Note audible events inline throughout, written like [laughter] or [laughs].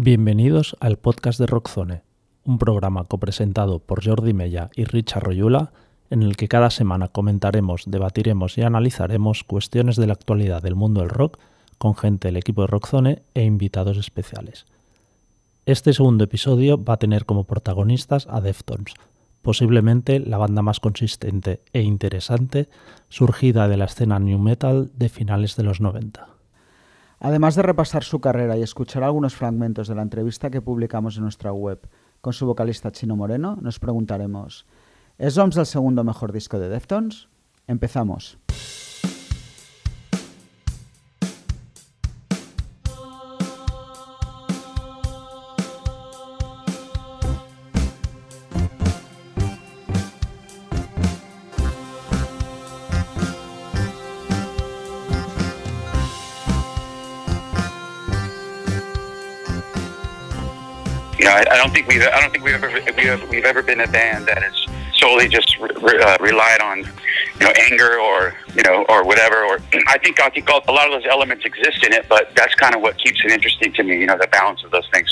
Bienvenidos al podcast de Rockzone, un programa copresentado por Jordi Mella y Richard Royula, en el que cada semana comentaremos, debatiremos y analizaremos cuestiones de la actualidad del mundo del rock con gente del equipo de Rockzone e invitados especiales. Este segundo episodio va a tener como protagonistas a Deftones, posiblemente la banda más consistente e interesante surgida de la escena new metal de finales de los 90. Además de repasar su carrera y escuchar algunos fragmentos de la entrevista que publicamos en nuestra web con su vocalista Chino Moreno, nos preguntaremos, ¿es OMS el segundo mejor disco de Deftones? Empezamos. I, I don't think we've I don't think we've ever we've, we've ever been a band that is solely just re, uh, relied on you know anger or you know or whatever. Or [clears throat] I think I think a lot of those elements exist in it, but that's kind of what keeps it interesting to me. You know, the balance of those things.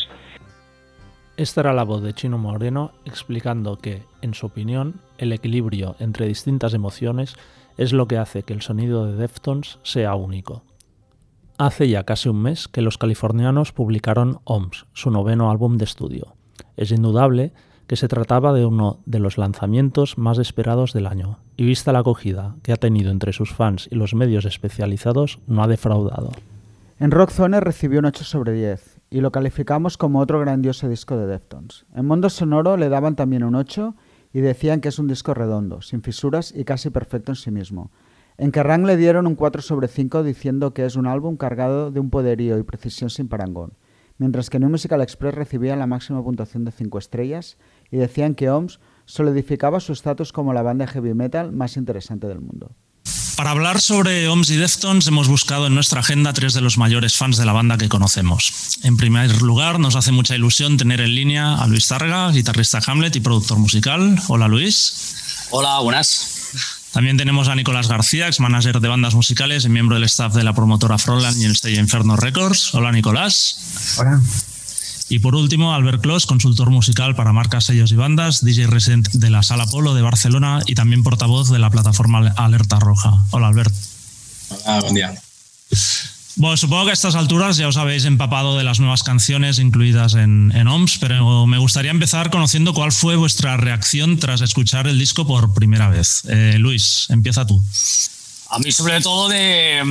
Esta era la voz de Chino Moreno explicando que, en su opinión, el equilibrio entre distintas emociones es lo que hace que el sonido de Deftones sea único. Hace ya casi un mes que los californianos publicaron OMS, su noveno álbum de estudio. Es indudable que se trataba de uno de los lanzamientos más esperados del año, y vista la acogida que ha tenido entre sus fans y los medios especializados, no ha defraudado. En Rockzone recibió un 8 sobre 10, y lo calificamos como otro grandioso disco de Deftones. En Mundo Sonoro le daban también un 8 y decían que es un disco redondo, sin fisuras y casi perfecto en sí mismo. En Kerrang le dieron un 4 sobre 5 diciendo que es un álbum cargado de un poderío y precisión sin parangón, mientras que New Musical Express recibía la máxima puntuación de 5 estrellas y decían que OMS solidificaba su estatus como la banda heavy metal más interesante del mundo. Para hablar sobre OMS y Deftones hemos buscado en nuestra agenda tres de los mayores fans de la banda que conocemos. En primer lugar, nos hace mucha ilusión tener en línea a Luis Targa, guitarrista Hamlet y productor musical. Hola Luis. Hola, buenas. También tenemos a Nicolás García, ex manager de bandas musicales y miembro del staff de la promotora Frontland y el sello Inferno Records. Hola Nicolás. Hola. Y por último, Albert Clos, consultor musical para marcas, sellos y bandas, DJ resident de la Sala Polo de Barcelona y también portavoz de la plataforma Alerta Roja. Hola Albert. Hola, buen día. Bueno, supongo que a estas alturas ya os habéis empapado de las nuevas canciones incluidas en, en, OMS, pero me gustaría empezar conociendo cuál fue vuestra reacción tras escuchar el disco por primera vez. Eh, Luis, empieza tú. A mí sobre todo de,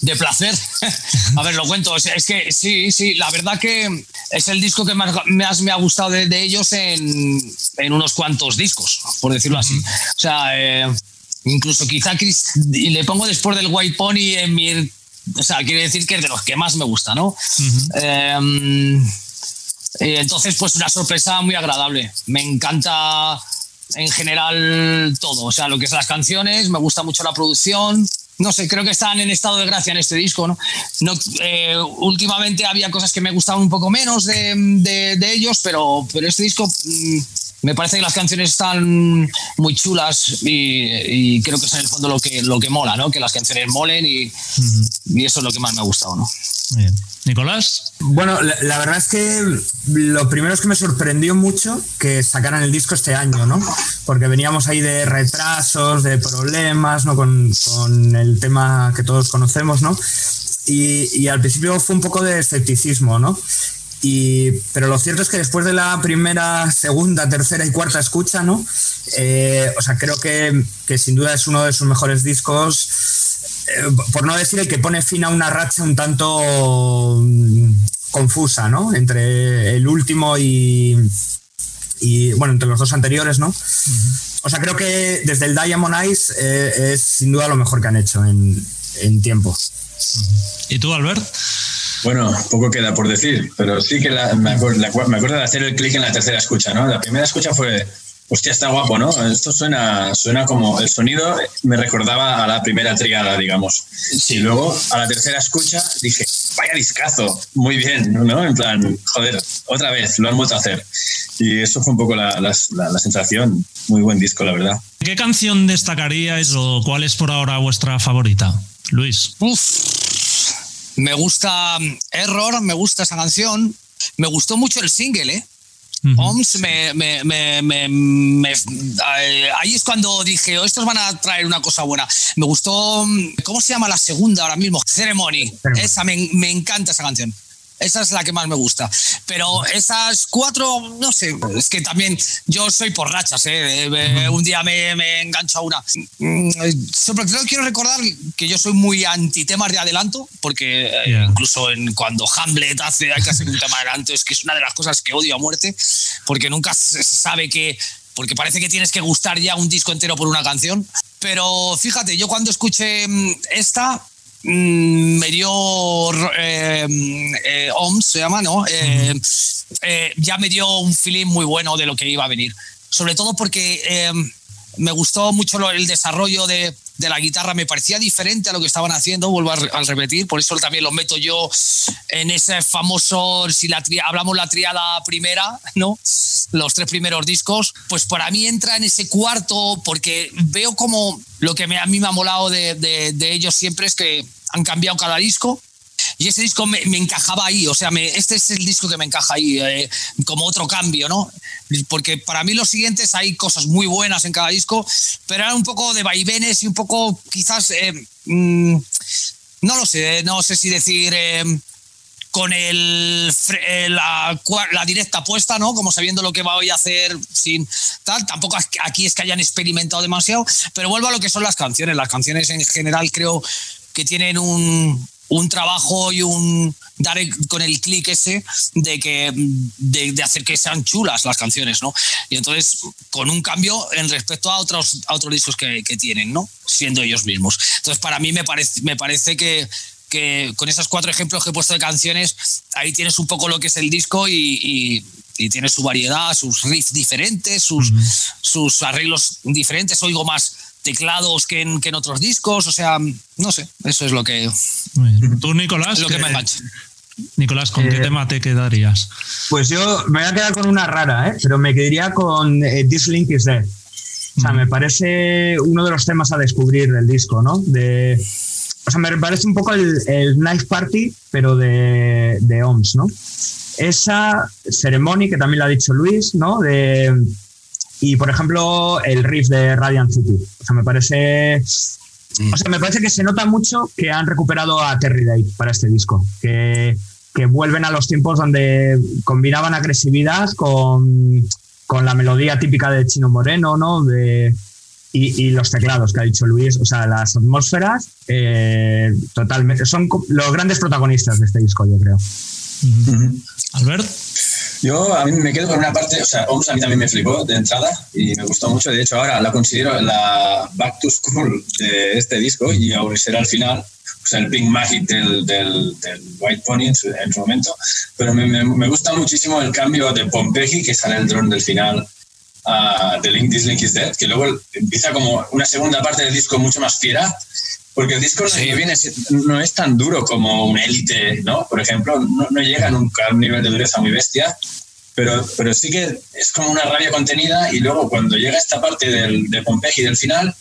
de placer. [laughs] a ver, lo cuento. Es que sí, sí, la verdad que es el disco que más, más me ha gustado de, de ellos en, en, unos cuantos discos, por decirlo así. O sea, eh, incluso quizá Chris, le pongo después del White Pony en mi o sea, quiere decir que es de los que más me gusta, ¿no? Uh -huh. eh, entonces, pues una sorpresa muy agradable. Me encanta en general todo, o sea, lo que es las canciones, me gusta mucho la producción. No sé, creo que están en estado de gracia en este disco, ¿no? no eh, últimamente había cosas que me gustaban un poco menos de, de, de ellos, pero, pero este disco mmm, me parece que las canciones están muy chulas y, y, creo que es en el fondo lo que, lo que mola, ¿no? Que las canciones molen y, uh -huh. y eso es lo que más me ha gustado, ¿no? Bien. Nicolás. Bueno, la, la, verdad es que lo primero es que me sorprendió mucho que sacaran el disco este año, ¿no? Porque veníamos ahí de retrasos, de problemas, ¿no? Con, con el tema que todos conocemos, ¿no? Y, y, al principio fue un poco de escepticismo, ¿no? Y, pero lo cierto es que después de la primera, segunda, tercera y cuarta escucha, ¿no? Eh, o sea, creo que, que, sin duda es uno de sus mejores discos, eh, por no decir el que pone fin a una racha un tanto mm, confusa, ¿no? Entre el último y, y, bueno, entre los dos anteriores, ¿no? Uh -huh. O sea, creo que desde el Diamond Eyes eh, es sin duda lo mejor que han hecho en, en tiempo. ¿Y tú, Albert? Bueno, poco queda por decir, pero sí que la, me, acuerdo, la, me, acuerdo, de hacer el clic en la tercera escucha, ¿no? La primera escucha fue, hostia, está guapo, ¿no? Esto suena, suena como, el sonido me recordaba a la primera triada, digamos. Sí. Y luego, a la tercera escucha, dije, vaya discazo, muy bien, ¿no? En plan, joder, otra vez, lo han vuelto a hacer. Y eso fue un poco la, la, la sensación. Muy buen disco, la verdad. ¿Qué canción destacaríais o cuál es por ahora vuestra favorita? Luis. Uf me gusta Error, me gusta esa canción. me gustó mucho el single, ¿eh? OMS me, me, me, me, eh, ahí es cuando dije, oh, estos van a traer una cosa buena. Me gustó, ¿cómo se llama la segunda ahora mismo? Ceremony. Esa, me, me encanta esa canción. Esa es la que más me gusta. Pero esas cuatro, no sé, es que también yo soy por rachas, ¿eh? eh un día me, me engancho a una. Mm, sobre todo quiero recordar que yo soy muy anti temas de adelanto, porque eh, incluso en, cuando Hamlet hace, hay que hacer un tema de adelanto, es que es una de las cosas que odio a muerte, porque nunca se sabe que. Porque parece que tienes que gustar ya un disco entero por una canción. Pero fíjate, yo cuando escuché mm, esta, Mm, me dio eh, eh, OMS, se llama, ¿no? Eh, ya me dio un feeling muy bueno de lo que iba a venir. Sobre todo porque me gustó mucho el desarrollo de, de la guitarra. Me parecía diferente a lo que estaban haciendo, vuelvo a, repetir, por eso también lo meto yo en ese famoso, si la hablamos la triada primera, ¿no? Los tres primeros discos, pues para mí entra en ese cuarto porque veo como lo que me, a mí me ha molado de, de ellos siempre es que han cambiado cada disco y ese disco me, encajaba ahí, o sea, este es el disco que me encaja ahí, eh, como otro cambio, ¿no? Porque para mí los siguientes hay cosas muy buenas en cada disco, pero era un poco de vaivenes y un poco quizás, eh, mm, no lo sé, no sé si decir eh, con el, la, directa puesta, ¿no? Como sabiendo lo que va a hacer sin tal. Tampoco aquí es que hayan experimentado demasiado, pero vuelvo a lo que son las canciones. Las canciones en general creo que tienen un, un trabajo y un dar con el clic ese de que de, hacer que sean chulas las canciones, ¿no? Y entonces con un cambio en respecto a otros a otros discos que, tienen, ¿no? Siendo ellos mismos. Entonces para mí me parece me parece que que con esos cuatro ejemplos que he puesto de canciones, ahí tienes un poco lo que es el disco y, y, tiene su variedad, sus riffs diferentes, sus, sus arreglos diferentes. Oigo más teclados que en, que en otros discos, o sea, no sé, eso es lo que... Tú, Nicolás, lo que, me Nicolás, ¿con qué eh, tema te quedarías? Pues yo me voy a quedar con una rara, ¿eh? pero me quedaría con eh, This Link is Dead. O sea, me parece uno de los temas a descubrir del disco, ¿no? De, o sea, me parece un poco el, el Knife Party, pero de, de OMS, ¿no? Esa Ceremony, que también lo ha dicho Luis, ¿no? De y por ejemplo, el riff de Radiant City. O sea, me parece. Mm. O sea, me parece que se nota mucho que han recuperado a Terry Day para este disco. Que, que vuelven a los tiempos donde combinaban agresividad con, con la melodía típica de Chino Moreno, ¿no? De, y, y, los teclados que ha dicho Luis, o sea, las atmósferas, eh, totalmente, son los grandes protagonistas de este disco, yo creo. Albert. Yo a mí me quedo con una parte, o sea, OMS a mí también me flipó de entrada y me gustó mucho. De hecho, ahora la considero la back to school de este disco y aún será al final, o sea, el Pink Magic del, del, White Pony en su, momento. Pero me, me, gusta muchísimo el cambio de Pompeji, que sale el drone del final, uh, de Link This Link is Dead, que luego empieza como una segunda parte del disco mucho más fiera porque el disco que viene no es tan duro como un élite, ¿no? Por ejemplo, no, no llega nunca a un nivel de dureza muy bestia, pero, pero sí que es como una rabia contenida y luego cuando llega esta parte del, de Pompeji del final,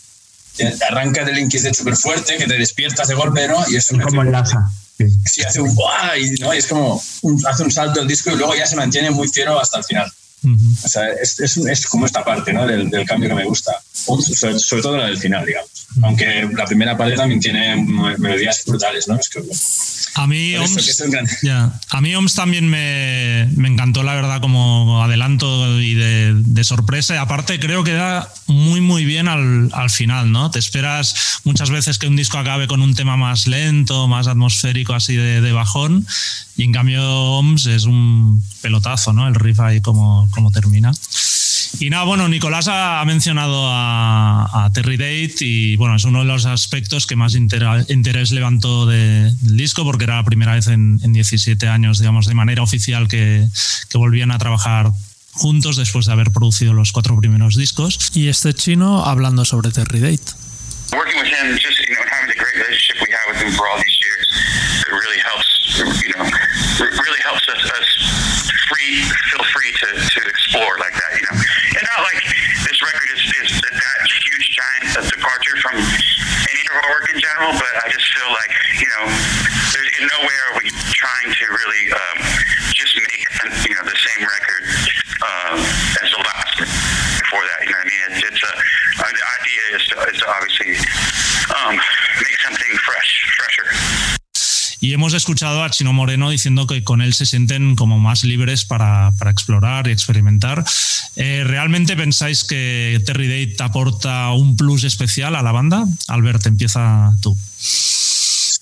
te arranca del Inquis de súper fuerte, que te despiertas de golpe, ¿no? Y eso como enlaza. Sí. sí, hace un y, ¿no? y es como hace un salto el disco y luego ya se mantiene muy fiero hasta el final. O sea, es, es, es, como esta parte ¿no? del, del, cambio que me gusta, sobre, sobre todo la del final, digamos. Aunque la primera parte también tiene melodías brutales, ¿no? Es que, a mí, OMS, a mí OMS también me, me, encantó, la verdad, como adelanto y de, de, sorpresa. Y aparte, creo que da muy, muy bien al, al, final, ¿no? Te esperas muchas veces que un disco acabe con un tema más lento, más atmosférico, así de, de bajón. Y en cambio, OMS es un pelotazo, ¿no? El riff ahí como, como termina. Y nada, bueno, Nicolás ha mencionado a, Terry Date y bueno, es uno de los aspectos que más interés levantó del disco porque era la primera vez en, 17 años, digamos, de manera oficial que, que volvían a trabajar juntos después de haber producido los cuatro primeros discos. Y este chino hablando sobre Terry Date. Working with him, just you know, having the great relationship we have with him for all these years, it really helps, you know, really helps us, us free, feel free to, to explore like that, you know. huge giant of departure from any of our work in general, but I just feel like, you know, there's in no way are we trying to really um, just make, you know, the same record um, as the last before that. You know what I mean? It's, it's a, the idea is to, is to obviously um, an, hemos escuchado a Chino Moreno diciendo que con él se sienten como más libres para, para explorar y experimentar. Eh, ¿Realmente pensáis que Terry Date aporta un plus especial a la banda? Albert, empieza tú.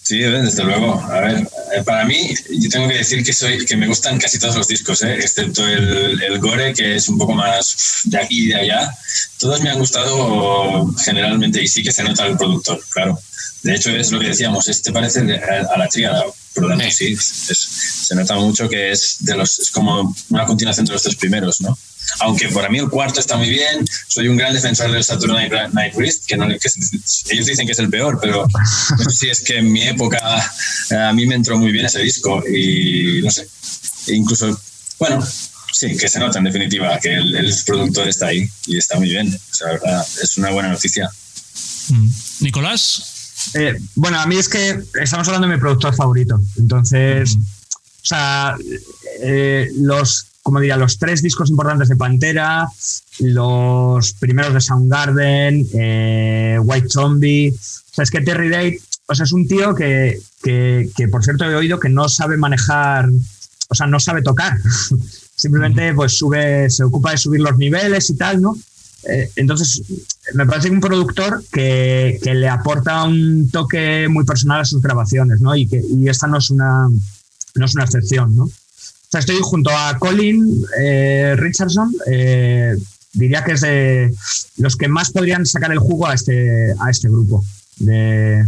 Sí, desde luego. A ver, eh, para mí, yo tengo que decir que soy que me gustan casi todos los discos, ¿eh? excepto el, el, Gore, que es un poco más de aquí y de allá. Todos me han gustado generalmente y sí que se nota el productor, claro. De hecho, es lo que decíamos, este parece a la tríada, por lo tanto, sí, se nota mucho que es de los es como una continuación de los tres primeros, ¿no? Aunque para mí el cuarto está muy bien, soy un gran defensor del Saturn Night Wrist, que, no, que ellos dicen que es el peor, pero no sé si es que en mi época a mí me entró muy bien ese disco y no sé, incluso, bueno, sí, que se nota en definitiva que el, el productor está ahí y está muy bien, o sea, verdad, es una buena noticia. Mm. Nicolás. Eh, bueno, a mí es que estamos hablando de mi productor favorito. Entonces, o sea, eh, los, como diría, los tres discos importantes de Pantera, los primeros de Soundgarden, eh, White Zombie. O sea, es que Terry Date, o sea, es un tío que, que, que, por cierto, he oído que no sabe manejar, o sea, no sabe tocar. [laughs] Simplemente, pues sube, se ocupa de subir los niveles y tal, ¿no? Eh, entonces, me parece que un productor que, que, le aporta un toque muy personal a sus grabaciones, ¿no? Y, que, y esta no es una, no es una excepción, ¿no? O sea, estoy junto a Colin eh, Richardson, eh, diría que es de los que más podrían sacar el jugo a este, a este grupo. De,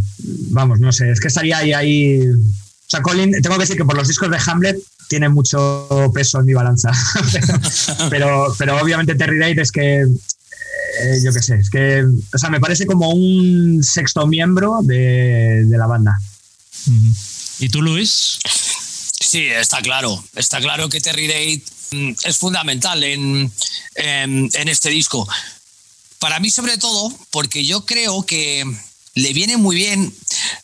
vamos, no sé, es que estaría ahí, ahí. O sea, Colin, tengo que decir que por los discos de Hamlet tiene mucho peso en mi balanza. [laughs] pero, pero obviamente Terry Date es que eh, yo qué sé, es que, o sea, me parece como un sexto miembro de, de la banda. ¿Y tú, Luis? Sí, está claro. Está claro que Terry Date es fundamental en, en, en, este disco. Para mí, sobre todo, porque yo creo que le viene muy bien.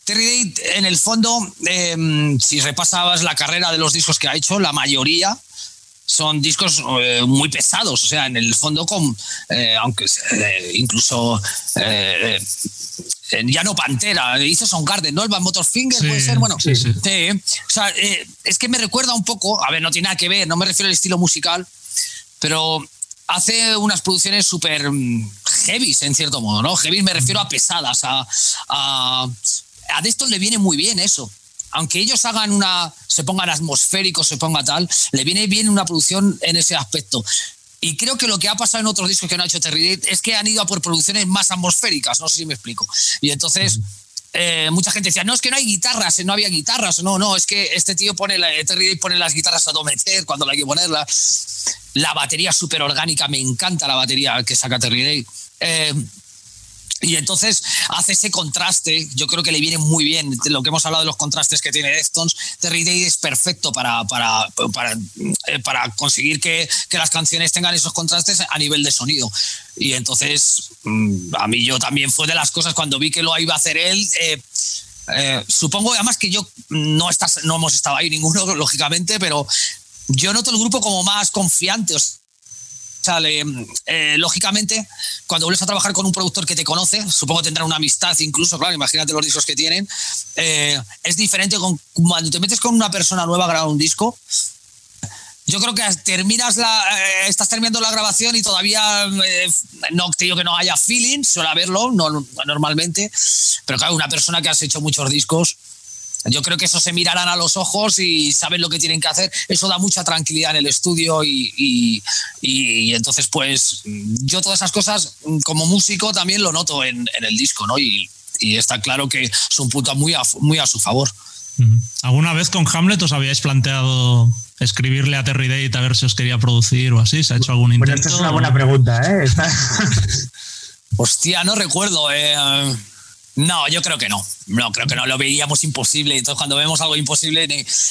Terry Date, en el fondo, eh, si repasabas la carrera de los discos que ha hecho, la mayoría son discos eh, muy pesados, o sea, en el fondo, con, eh, aunque eh, incluso ya no Pantera, hizo Soundgarden, ¿no? El Van Motorfinger sí, puede ser, bueno, sí, sí. O sea, es que me recuerda un poco, a ver, no tiene nada que ver, no me refiero al estilo musical, pero hace unas producciones súper heavy, en cierto modo, ¿no? Heavy me refiero a pesadas, a, a, a Deston le viene muy bien eso aunque ellos hagan una, se pongan atmosféricos, se ponga tal, le viene bien una producción en ese aspecto. Y creo que lo que ha pasado en otros discos que no ha hecho Terry Date es que han ido a por producciones más atmosféricas, no sé si me explico. Y entonces, eh, mucha gente decía, no, es que no hay guitarras, no había guitarras. No, no, es que este tío pone, la, Terry Date pone las guitarras a meter cuando hay que ponerlas. La batería súper orgánica, me encanta la batería que saca Terry Date. Eh, y entonces hace ese contraste, yo creo que le viene muy bien, lo que hemos hablado de los contrastes que tiene Deftones, Terry Day es perfecto para, para, para, para conseguir que, que, las canciones tengan esos contrastes a nivel de sonido. Y entonces, a mí yo también fue de las cosas cuando vi que lo iba a hacer él. Eh, eh, supongo además que yo no, estás, no hemos estado ahí ninguno, [laughs] lógicamente, pero yo noto el grupo como más confiante. Eh, lógicamente, cuando vuelves a trabajar con un productor que te conoce, supongo que tendrá una amistad incluso, claro, imagínate los discos que tienen, eh, es diferente con, cuando te metes con una persona nueva a grabar un disco. Yo creo que terminas la, eh, estás terminando la grabación y todavía no digo que no haya feeling, suele haberlo no, normalmente, pero claro, una persona que has hecho muchos discos, yo creo que eso se mirarán a los ojos y saben lo que tienen que hacer. Eso da mucha tranquilidad en el estudio y, y, y entonces, pues, yo todas esas cosas como músico también lo noto en, en el disco, ¿no? Y, y, está claro que es un punto muy a, muy a su favor. ¿Alguna vez con Hamlet os habíais planteado escribirle a Terry Date a ver si os quería producir o así? ¿Se ha hecho algún intento? Pues esta es una buena pregunta, ¿eh? [laughs] Hostia, no recuerdo. Eh no, yo creo que no. No, creo que no. Lo veíamos imposible. Entonces, cuando vemos algo imposible,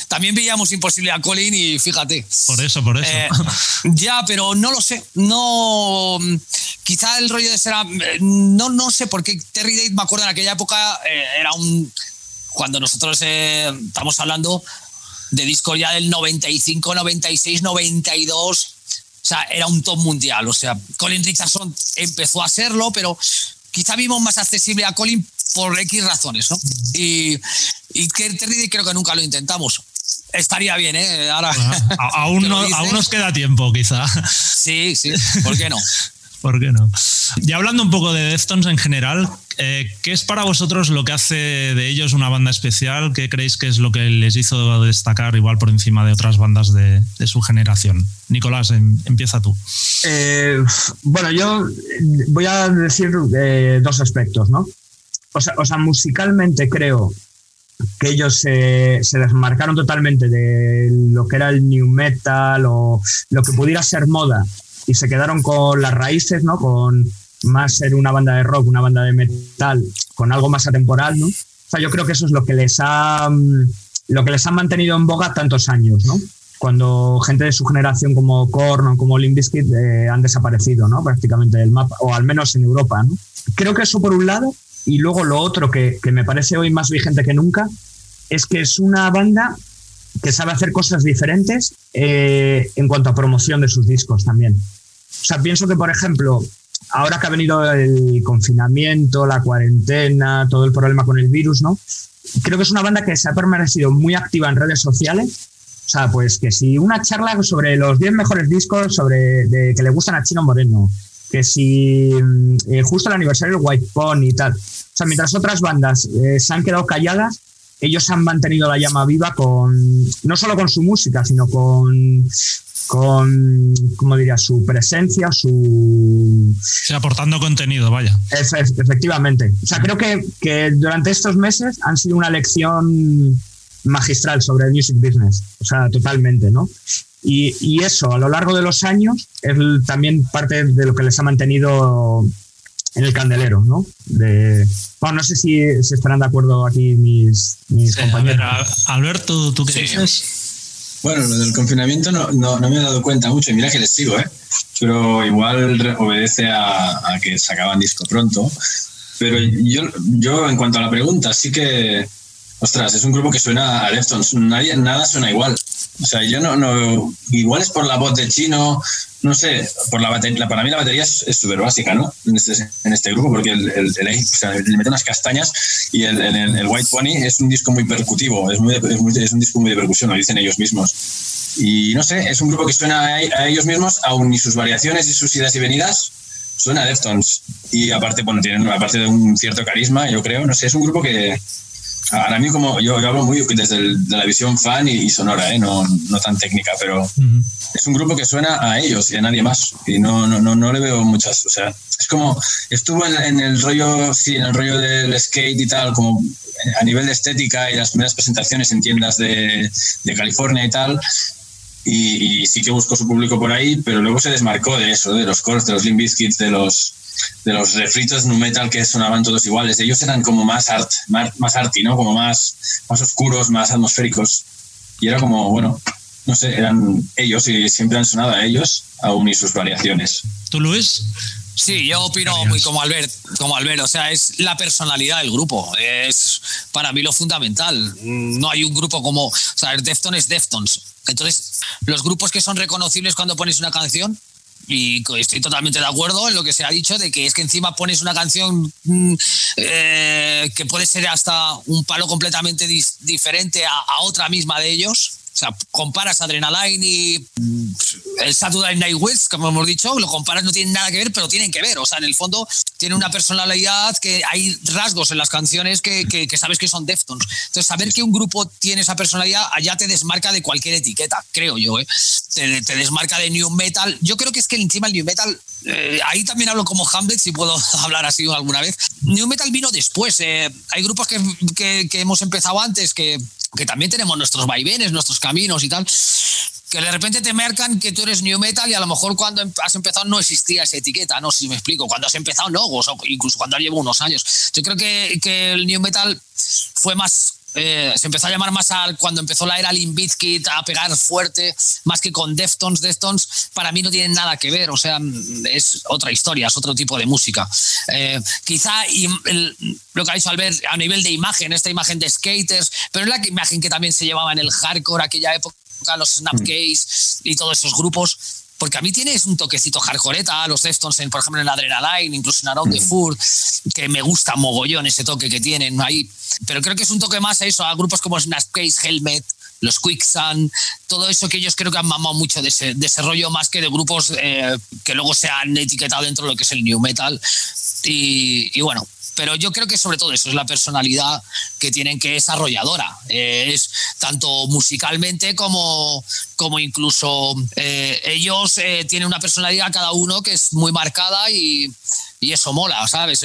también veíamos imposible a Colin y fíjate. Por eso, por eso. Eh, ya, pero no lo sé. No. Quizá el rollo de ser. No, no sé, porque Terry Date, me acuerdo en aquella época, eh, era un. Cuando nosotros eh, estamos hablando de discos ya del 95, 96, 92. O sea, era un top mundial. O sea, Colin Richardson empezó a serlo, pero quizá vimos más accesible a Colin por X razones, ¿no? Y, y Terry creo que nunca lo intentamos. Estaría bien, ¿eh? Ahora, [laughs] aún, aún nos queda tiempo, quizá. Sí, sí, ¿por qué no? [laughs] ¿Por qué no? Y hablando un poco de Deftones en general, eh, ¿qué es para vosotros lo que hace de ellos una banda especial? ¿Qué creéis que es lo que les hizo destacar igual por encima de otras bandas de, su generación? Nicolás, em, empieza tú. Eh, bueno, yo voy a decir eh, dos aspectos, ¿no? O sea, o sea, musicalmente creo que ellos se, se, desmarcaron totalmente de lo que era el new metal o lo que pudiera ser moda y se quedaron con las raíces, ¿no? Con más ser una banda de rock, una banda de metal, con algo más atemporal, ¿no? O sea, yo creo que eso es lo que les ha, mm, lo que les ha mantenido en boga tantos años, ¿no? Cuando gente de su generación como Korn o como Limp Bizkit eh, han desaparecido, ¿no? Prácticamente del mapa, o al menos en Europa, ¿no? Creo que eso por un lado, y luego lo otro que, que me parece hoy más vigente que nunca, es que es una banda que sabe hacer cosas diferentes eh, en cuanto a promoción de sus discos también. O sea, pienso que, por ejemplo, ahora que ha venido el confinamiento, la cuarentena, todo el problema con el virus, ¿no? Creo que es una banda que se ha permanecido muy activa en redes sociales. O sea, pues que si una charla sobre los 10 mejores discos sobre de, que le gustan a Chino Moreno, que si mm, eh, justo el aniversario del White Pony y tal. O sea, mientras otras bandas eh, se han quedado calladas, ellos han mantenido la llama viva con no solo con su música, sino con con, ¿cómo diría? Su presencia, su... Sí, aportando contenido, vaya. efectivamente. O sea, creo que, que, durante estos meses han sido una lección magistral sobre el music business. O sea, totalmente, ¿no? Y, y eso, a lo largo de los años, es también parte de lo que les ha mantenido en el candelero, ¿no? De, bueno, no sé si, si estarán de acuerdo aquí mis, mis compañeros. Alberto, ¿tú qué dices? Bueno, lo del confinamiento no, no, me he dado cuenta mucho y mira que les sigo, ¿eh? Pero igual obedece a, que sacaban disco pronto. Pero yo, yo, en cuanto a la pregunta, sí que, ostras, es un grupo que suena a Deftones. Nadie, nada suena igual. O sea, yo no, no, igual es por la voz de Chino, no sé, por la batería, para mí la batería es súper básica, ¿no? En este, en este grupo, porque el, el, o sea, le mete unas castañas y el, el, White Pony es un disco muy percutivo, es, muy, es, un disco muy de percusión, lo dicen ellos mismos. Y no sé, es un grupo que suena a, ellos mismos, aun y sus variaciones y sus idas y venidas, suena a Deftones. Y aparte, bueno, tienen, aparte de un cierto carisma, yo creo, no sé, es un grupo que, Ahora mí como yo, hablo muy desde la visión fan y, sonora, ¿eh? no, no, tan técnica, pero es un grupo que suena a ellos y a nadie más. Y no, no, no, no le veo muchas. O sea, es como estuvo en, el rollo, sí, en el rollo del skate y tal, como a nivel de estética y las primeras presentaciones en tiendas de, de California y tal. Y, y, sí que buscó su público por ahí, pero luego se desmarcó de eso, de los cores, de los Limp Bizkits, de los de los refritos nu metal que sonaban todos iguales. Ellos eran como más art, más, más arty, ¿no? Como más, más oscuros, más atmosféricos. Y era como, bueno, no sé, eran ellos y siempre han sonado a ellos, aún y sus variaciones. ¿Tú, Luis? Sí, yo opino muy como Albert, como Albert, o sea, es la personalidad del grupo, es para mí lo fundamental. No hay un grupo como, o sea, Deftones es Deftones. Entonces, los grupos que son reconocibles cuando pones una canción y estoy totalmente de acuerdo en lo que se ha dicho de que es que encima pones una canción mm, eh, que puede ser hasta un palo completamente diferente a, otra misma de ellos. Sea, comparas Adrenaline y mm, el Saturday Night West, como hemos dicho, lo comparas, no tienen nada que ver, pero tienen que ver. O sea, en el fondo tiene una personalidad que hay rasgos en las canciones que, sabes que son Deftones. Entonces, saber que un grupo tiene esa personalidad allá te desmarca de cualquier etiqueta, creo yo. ¿eh? Te, desmarca de New Metal. Yo creo que es que encima el New Metal, eh, ahí también hablo como Hamlet, si puedo [laughs] hablar así alguna vez. New Metal vino después. Eh. hay grupos que hemos empezado antes que que también tenemos nuestros vaivenes, nuestros caminos y tal, que de repente te marcan que tú eres new metal y a lo mejor cuando em, has empezado no existía esa etiqueta, no sé si me explico, cuando has empezado no, o incluso cuando llevo unos años. Yo creo que, que el new metal fue más eh, se empezó a llamar más al, cuando empezó la era Limp Bizkit a pegar fuerte, más que con Deftones. Deftones para mí no tienen nada que ver, o sea, es otra historia, es otro tipo de música. Eh, quizá y lo que ha dicho Albert a nivel de imagen, esta imagen de skaters, pero es la imagen que también se llevaba en el hardcore aquella época, los Snapcase y todos esos grupos porque a mí tienes un toquecito hardcoreta, los Deftones, en, por ejemplo, en Adrenaline, incluso en Around the Fur, que me gusta mogollón ese toque que tienen ahí. Pero creo que es un toque más a eso, a grupos como Snapcase, Helmet, los Quicksand, todo eso que ellos creo que han mamado mucho de ese, rollo más que de grupos eh, que luego se han etiquetado dentro de lo que es el new metal. Y, y bueno, pero yo creo que sobre todo eso es la personalidad que tienen que es arrolladora. Eh, es tanto musicalmente como, como incluso eh, ellos eh, tienen una personalidad cada uno que es muy marcada y, y eso mola, ¿sabes?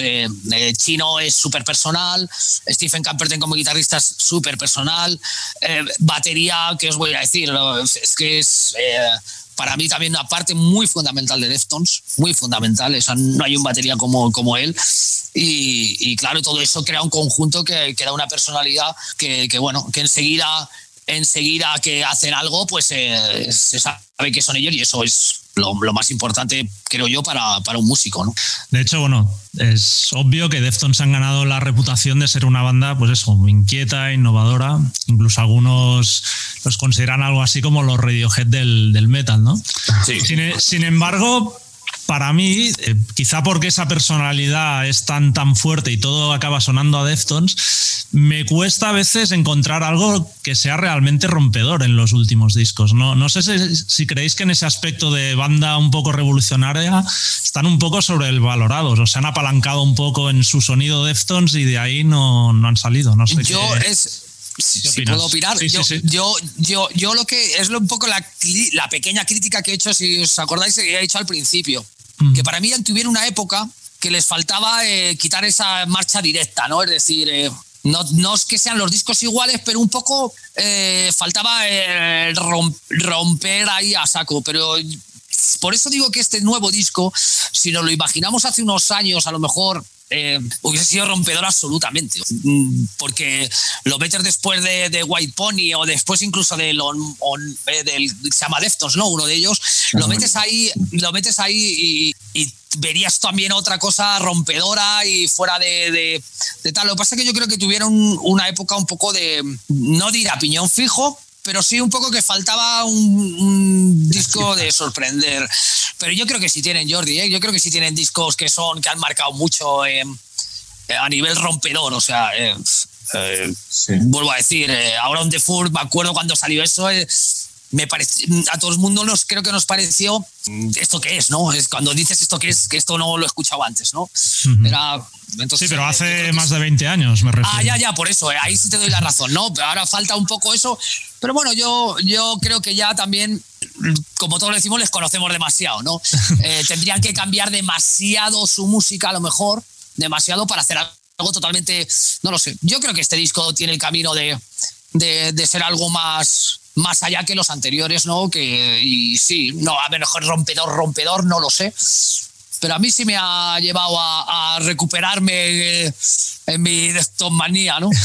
Chino es súper personal, Stephen Camperton como guitarrista es súper personal, batería, ¿qué os voy a decir? Es que es para mí también una parte muy fundamental de Deftones, muy fundamental, no hay un batería como, como él. Y, claro, todo eso crea un conjunto que, que da una personalidad que, que, bueno, que enseguida, enseguida que hacen algo, pues eh, se sabe que son ellos y eso es lo, más importante, creo yo, para, para, un músico. ¿no? De hecho, bueno, es obvio que Deftones han ganado la reputación de ser una banda, pues eso, inquieta, innovadora. Incluso algunos los consideran algo así como los Radiohead del, del metal, ¿no? Sí. Sin, sin embargo, para mí, eh, quizá porque esa personalidad es tan, tan fuerte y todo acaba sonando a Deftones, me cuesta a veces encontrar algo que sea realmente rompedor en los últimos discos. No, no sé si, creéis que en ese aspecto de banda un poco revolucionaria están un poco sobrevalorados o se han apalancado un poco en su sonido Deftones y de ahí no, no han salido. No sé Yo es si puedo opinar, yo, yo, yo, lo que es un poco la, la, pequeña crítica que he hecho, si os acordáis, que he hecho al principio que para mí tuvieron una época que les faltaba eh, quitar esa marcha directa, ¿no? Es decir, eh, no, no, es que sean los discos iguales, pero un poco eh, faltaba romper ahí a saco. Pero por eso digo que este nuevo disco, si nos lo imaginamos hace unos años, a lo mejor eh, hubiese sido rompedor absolutamente. Mm, porque lo metes después de, White Pony o después incluso de eh, del se llama Deftones, ¿no? Uno de ellos, lo metes ahí, lo metes ahí y, verías también otra cosa rompedora y fuera de, tal. Lo que pasa es que yo creo que tuvieron una época un poco de, no diré a piñón fijo, pero sí un poco que faltaba un, disco de sorprender. Pero yo creo que sí tienen, Jordi, ¿eh? yo creo que sí tienen discos que son, que han marcado mucho eh, a nivel rompedor, o sea, eh, vuelvo a decir, ahora on the Fur, me acuerdo cuando salió eso, me parece, a todo el mundo nos creo que nos pareció esto que es, ¿no? Es cuando dices esto que es, que esto no lo he escuchado antes, ¿no? Era, sí, pero hace más de 20 años, me refiero. Ah, ya, ya, por eso, ahí sí te doy la razón, ¿no? Ahora falta un poco eso. Pero bueno, yo, yo creo que ya también, como todos decimos, les conocemos demasiado, ¿no? [laughs] Eh, tendrían que cambiar demasiado su música, a lo mejor, demasiado para hacer algo totalmente, no lo sé. Yo creo que este disco tiene el camino de, de, de ser algo más más allá que los anteriores, ¿no? Que, y sí, no, a lo mejor rompedor, rompedor, no lo sé. Pero a mí sí me ha llevado a, recuperarme en mi manía, ¿no? [laughs]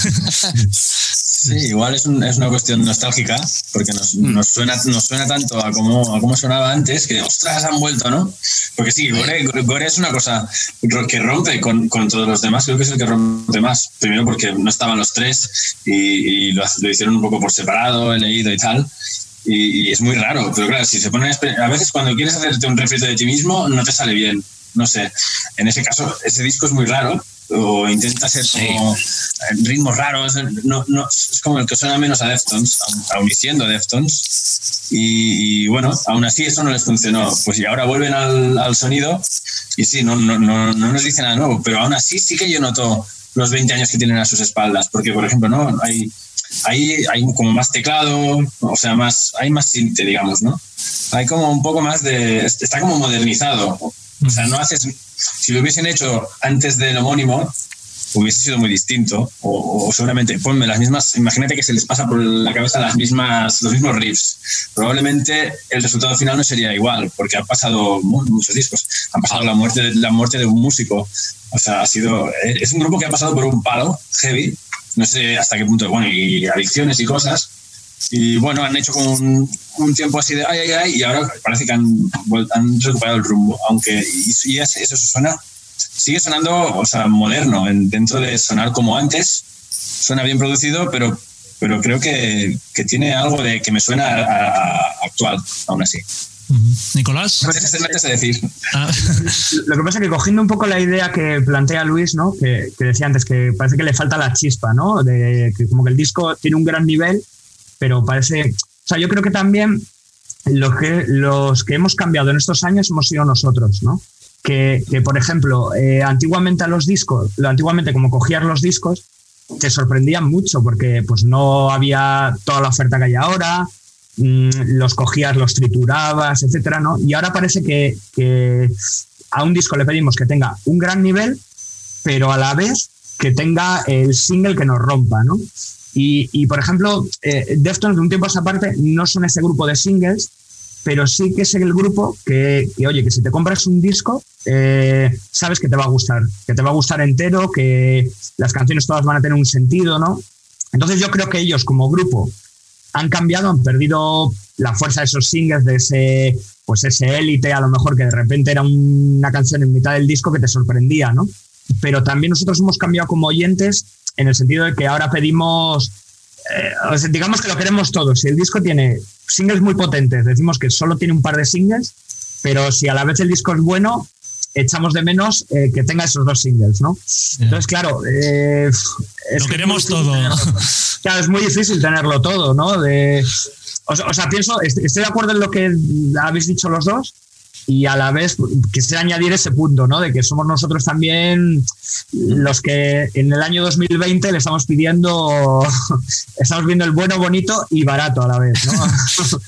Sí, igual es, es, una cuestión nostálgica, porque nos, mm. nos, suena, nos suena tanto a cómo, a cómo sonaba antes que, ostras, han vuelto, ¿no? Porque sí, Gore, es una cosa que rompe con, con, todos los demás, creo que es el que rompe más. Primero porque no estaban los tres y, lo, lo, hicieron un poco por separado, he leído y tal. Y, es muy raro, pero claro, si se pone a veces cuando quieres hacerte un refrito de ti mismo, no te sale bien. No sé, en ese caso, ese disco es muy raro o intenta ser como ritmos raros, no, no, es como el que suena menos a Deftones, aún siendo Deftones. Y, bueno, aún así eso no les funcionó. Pues y ahora vuelven al, al sonido y sí, no, no, no, no nos dice nada nuevo, pero aún así sí que yo noto los 20 años que tienen a sus espaldas, porque por ejemplo, ¿no? Hay, hay, hay como más teclado, o sea, más, hay más sinte, digamos, ¿no? Hay como un poco más de, está como modernizado. O sea, no haces, si lo hubiesen hecho antes del homónimo, hubiese sido muy distinto. O, seguramente, ponme las mismas, imagínate que se les pasa por la cabeza las mismas, los mismos riffs. Probablemente el resultado final no sería igual, porque han pasado muchos discos. Han pasado la muerte, la muerte de un músico. O sea, ha sido, es un grupo que ha pasado por un palo heavy, no sé hasta qué punto, bueno, y adicciones y cosas. Y bueno, han hecho como un, tiempo así de ay, ay, ay, y ahora parece que han, han recuperado el rumbo, aunque y, eso suena, sigue sonando, o sea, moderno, dentro de sonar como antes, suena bien producido, pero, pero creo que, que tiene algo de que me suena actual, aún así. Nicolás. a decir. Ah. [laughs] Lo que pasa es que cogiendo un poco la idea que plantea Luis, ¿no? Que, decía antes, que parece que le falta la chispa, ¿no? De que como que el disco tiene un gran nivel, pero parece. O sea, yo creo que también los que, los que hemos cambiado en estos años hemos sido nosotros, ¿no? Que, por ejemplo, eh, antiguamente a los discos, antiguamente como cogías los discos, te sorprendían mucho porque pues no había toda la oferta que hay ahora, mm, los cogías, los triturabas, etcétera, ¿no? Y ahora parece que, a un disco le pedimos que tenga un gran nivel, pero a la vez que tenga el single que nos rompa, ¿no? Y, por ejemplo, eh, Deftones de un tiempo a esa parte no son ese grupo de singles, pero sí que es el grupo que, oye, que si te compras un disco, eh, sabes que te va a gustar, que te va a gustar entero, que las canciones todas van a tener un sentido, ¿no? Entonces yo creo que ellos como grupo han cambiado, han perdido la fuerza de esos singles, de ese, pues ese élite, a lo mejor que de repente era una canción en mitad del disco que te sorprendía, ¿no? Pero también nosotros hemos cambiado como oyentes en el sentido de que ahora pedimos eh, digamos que lo queremos todos. Si el disco tiene singles muy potentes, decimos que solo tiene un par de singles, pero si a la vez el disco es bueno, echamos de menos eh, que tenga esos dos singles, ¿no? Entonces, claro, eh, lo queremos todo. Claro, es muy difícil tenerlo todo, ¿no? De, o, sea, pienso, estoy de acuerdo en lo que habéis dicho los dos, y a la vez quisiera añadir ese punto, ¿no? De que somos nosotros también los que en el año 2020 le estamos pidiendo, [laughs] estamos viendo el bueno, bonito y barato a la vez, ¿no? [laughs]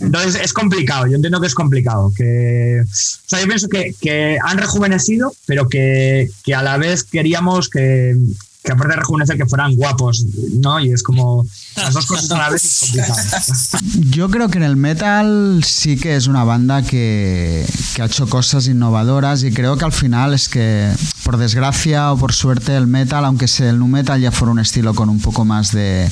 Entonces es complicado, yo entiendo que es complicado. Que, o sea, yo pienso que, que han rejuvenecido, pero que, que, a la vez queríamos que, que aparte de rejuvenecer que fueran guapos, ¿no? Y es como las dos cosas a la vez es. [laughs] Yo creo que en el metal sí que es una banda que, que, ha hecho cosas innovadoras y creo que al final es que, por desgracia o por suerte, el metal, aunque sea el nu metal ya fuera un estilo con un poco más de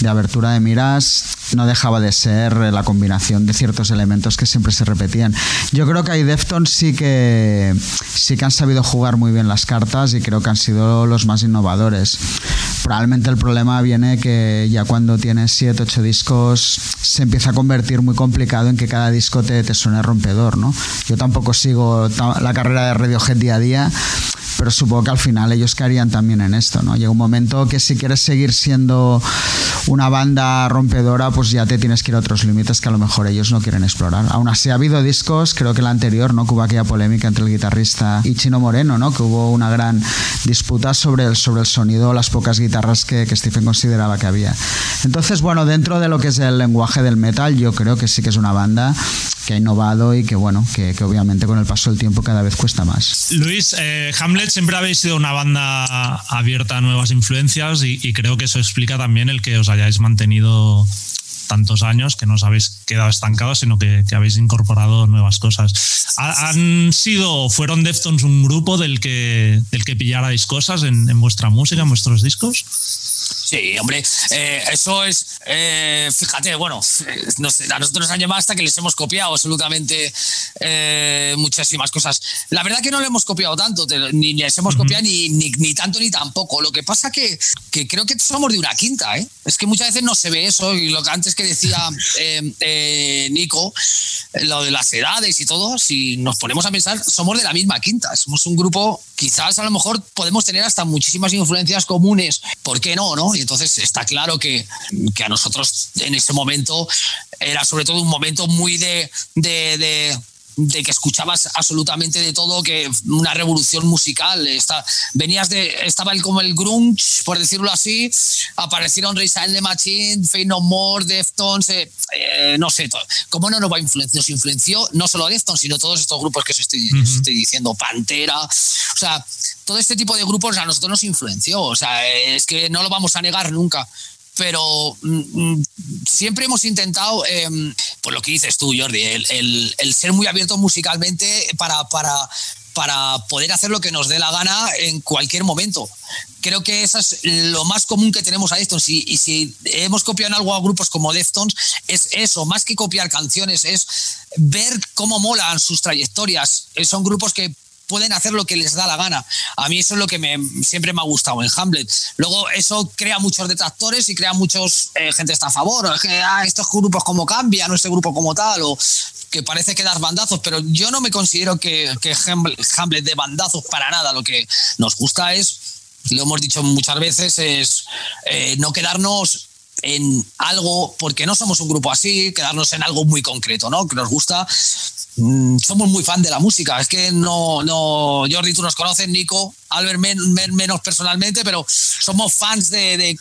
de abertura de miras no dejaba de ser la combinación de ciertos elementos que siempre se repetían. Yo creo que hay Deftones sí que sí que han sabido jugar muy bien las cartas y creo que han sido los más innovadores. Probablemente el problema viene que ya cuando tienes 7, 8 discos se empieza a convertir muy complicado en que cada disco te, te suene rompedor, ¿no? Yo tampoco sigo la carrera de Radiohead día a día, pero supongo que al final ellos caerían también en esto, ¿no? Llega un momento que si quieres seguir siendo una banda rompedora, pues ya te tienes que ir a otros límites que a lo mejor ellos no quieren explorar. Aún así ha habido discos, creo que el anterior, ¿no? Que hubo aquella polémica entre el guitarrista y Chino Moreno, ¿no? Que hubo una gran disputa sobre el, sobre el sonido, las pocas guitarras que, que Stephen consideraba que había. Entonces, bueno, dentro de lo que es el lenguaje del metal, yo creo que sí que es una banda que ha innovado y que, bueno, que, que obviamente con el paso del tiempo cada vez cuesta más. Luis, eh, Hamlet siempre habéis sido una banda abierta a nuevas influencias y, creo que eso explica también el que os hayáis mantenido tantos años, que no os habéis quedado estancados, sino que, habéis incorporado nuevas cosas. ¿Han sido, fueron Deftones un grupo del que, del que pillarais cosas en, en vuestra música, en vuestros discos? Sí, hombre, eh, eso es, eh, fíjate, bueno, no sé, a nosotros nos han llamado hasta que les hemos copiado absolutamente eh, muchísimas cosas. La verdad que no le hemos copiado tanto, ni les hemos copiado ni, ni, tanto ni tampoco. Lo que pasa que, que creo que somos de una quinta, ¿eh? Es que muchas veces no se ve eso y lo que antes que decía [laughs] Nico, lo de las edades y todo, si nos ponemos a pensar, somos de la misma quinta, somos un grupo, quizás a lo mejor podemos tener hasta muchísimas influencias comunes, ¿por qué no? ¿no? Y entonces está claro que, que a nosotros en ese momento era sobre todo un momento muy de, de de que escuchabas absolutamente de todo, que una revolución musical. Está, venías de, estaba el, como el grunge, por decirlo así, aparecieron Rise the Machine, Fade No More, Deftones, eh, eh, no sé, ¿cómo no nos va a? Nos influenció no solo Deftones, sino todos estos grupos que os estoy, estoy diciendo, Pantera, o sea, todo este tipo de grupos a nosotros nos influenció, o sea, es que no lo vamos a negar nunca pero mm, mm, siempre hemos intentado, em, por lo que dices tú, Jordi, el, ser muy abierto musicalmente para, para, para poder hacer lo que nos dé la gana en cualquier momento. Creo que eso es lo más común que tenemos a Deftones y, y si hemos copiado algo a grupos como Deftones, es eso, más que copiar canciones, es ver cómo molan sus trayectorias. Son grupos que pueden hacer lo que les da la gana. A mí eso es lo que me, siempre me ha gustado en Hamlet. Luego eso crea muchos detractores y crea muchos eh, gente está a favor. Es que ah, estos grupos como cambian, o este grupo como tal, o que parece que das bandazos, pero yo no me considero que, que Hamlet de bandazos para nada. Lo que nos gusta es, lo hemos dicho muchas veces, es eh, no quedarnos en algo, porque no somos un grupo así, quedarnos en algo muy concreto, ¿no? Que nos gusta. Mm, somos muy fan de la música. Es que no, no, Jordi, tú nos conoces, Nico, Albert menos personalmente, pero somos fans de,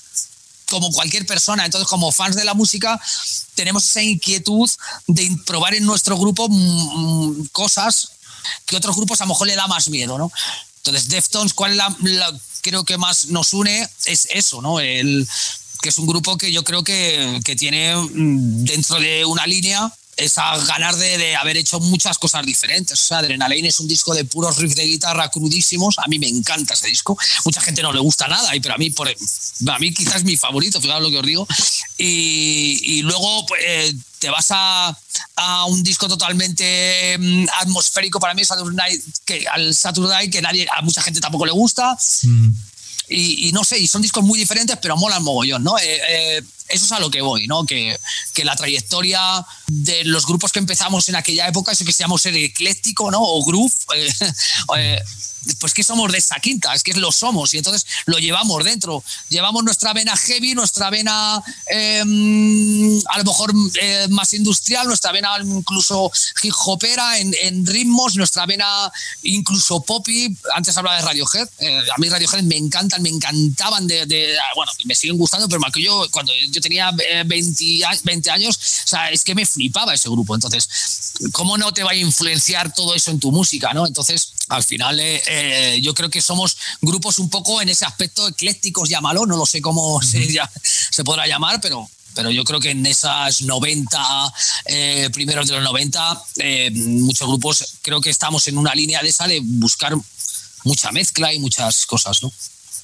como cualquier persona. Entonces, como fans de la música, tenemos esa inquietud de probar en nuestro grupo mm, cosas que otros grupos a lo mejor le da más miedo, ¿no? Entonces, Deftones, ¿cuál es la, creo que más nos une? Es eso, ¿no? El que es un grupo que yo creo que, que tiene mm, dentro de una línea esa ganar de, de, haber hecho muchas cosas diferentes. O sea, Adrenaline es un disco de puros riffs de guitarra crudísimos. A mí me encanta ese disco. Mucha gente no le gusta nada, pero a mí, por, a mí quizás es mi favorito, fijaos lo que os digo. Y, y luego pues, eh, te vas a, a, un disco totalmente mm, atmosférico para mí, Saturday, que, al Saturday, que nadie, a mucha gente tampoco le gusta. Mm. Y, no sé, y son discos muy diferentes, pero molan mogollón, ¿no? Eh, eh, eso es a lo que voy, ¿no? Que, que, la trayectoria de los grupos que empezamos en aquella época, eso que se llamó ser ecléctico, ¿no? O groove, eh, [laughs] eh, pues que somos de esa quinta, es que lo somos y entonces lo llevamos dentro. Llevamos nuestra vena heavy, nuestra vena eh, a lo mejor eh, más industrial, nuestra vena incluso hip hopera en, ritmos, nuestra vena incluso poppy. Antes hablaba de Radiohead, eh, a mí Radiohead me encantan, me encantaban de, bueno, me siguen gustando, pero que yo cuando yo tenía 20, eh, 20 años, o sea, es que me flipaba ese grupo. Entonces, ¿cómo no te va a influenciar todo eso en tu música, no? Entonces, al final eh, eh, yo creo que somos grupos un poco en ese aspecto eclécticos, llámalo, no lo sé cómo [laughs] se, ya, se podrá llamar, pero, pero yo creo que en esas 90, eh, primeros de los 90, eh, muchos grupos creo que estamos en una línea de esa de buscar mucha mezcla y muchas cosas, ¿no?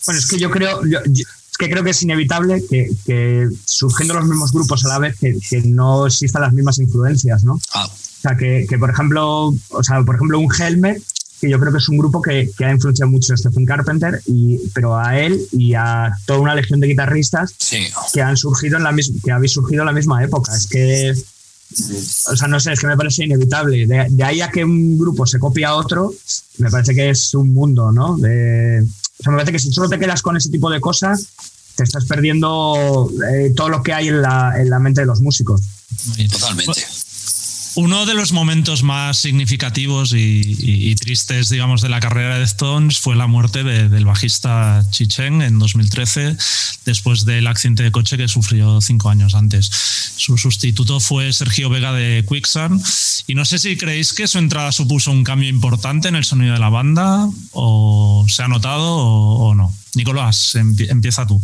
Bueno, es que yo creo, yo, yo, es que creo que es inevitable que, que, surgiendo los mismos grupos a la vez, que, que no existan las mismas influencias, ¿no? Ah. O sea, que, que, por ejemplo, o sea, por ejemplo, un Helmet que yo creo que es un grupo que, que ha influenciado mucho a Stephen Carpenter, y, pero a él y a toda una legión de guitarristas sí. que han surgido en la misma, que habéis surgido en la misma época. Es que, o sea, no sé, es que me parece inevitable. De, de ahí a que un grupo se copia a otro, me parece que es un mundo, ¿no? De, o sea, me parece que si solo te quedas con ese tipo de cosas, te estás perdiendo eh, todo lo que hay en la, en la mente de los músicos. Totalmente. Uno de los momentos más significativos y, tristes, digamos, de la carrera de Stones fue la muerte de, del bajista Chichen en 2013, después del accidente de coche que sufrió cinco años antes. Su sustituto fue Sergio Vega de Quicksand. Y no sé si creéis que su entrada supuso un cambio importante en el sonido de la banda, o se ha notado o no. Nicolás, empieza tú.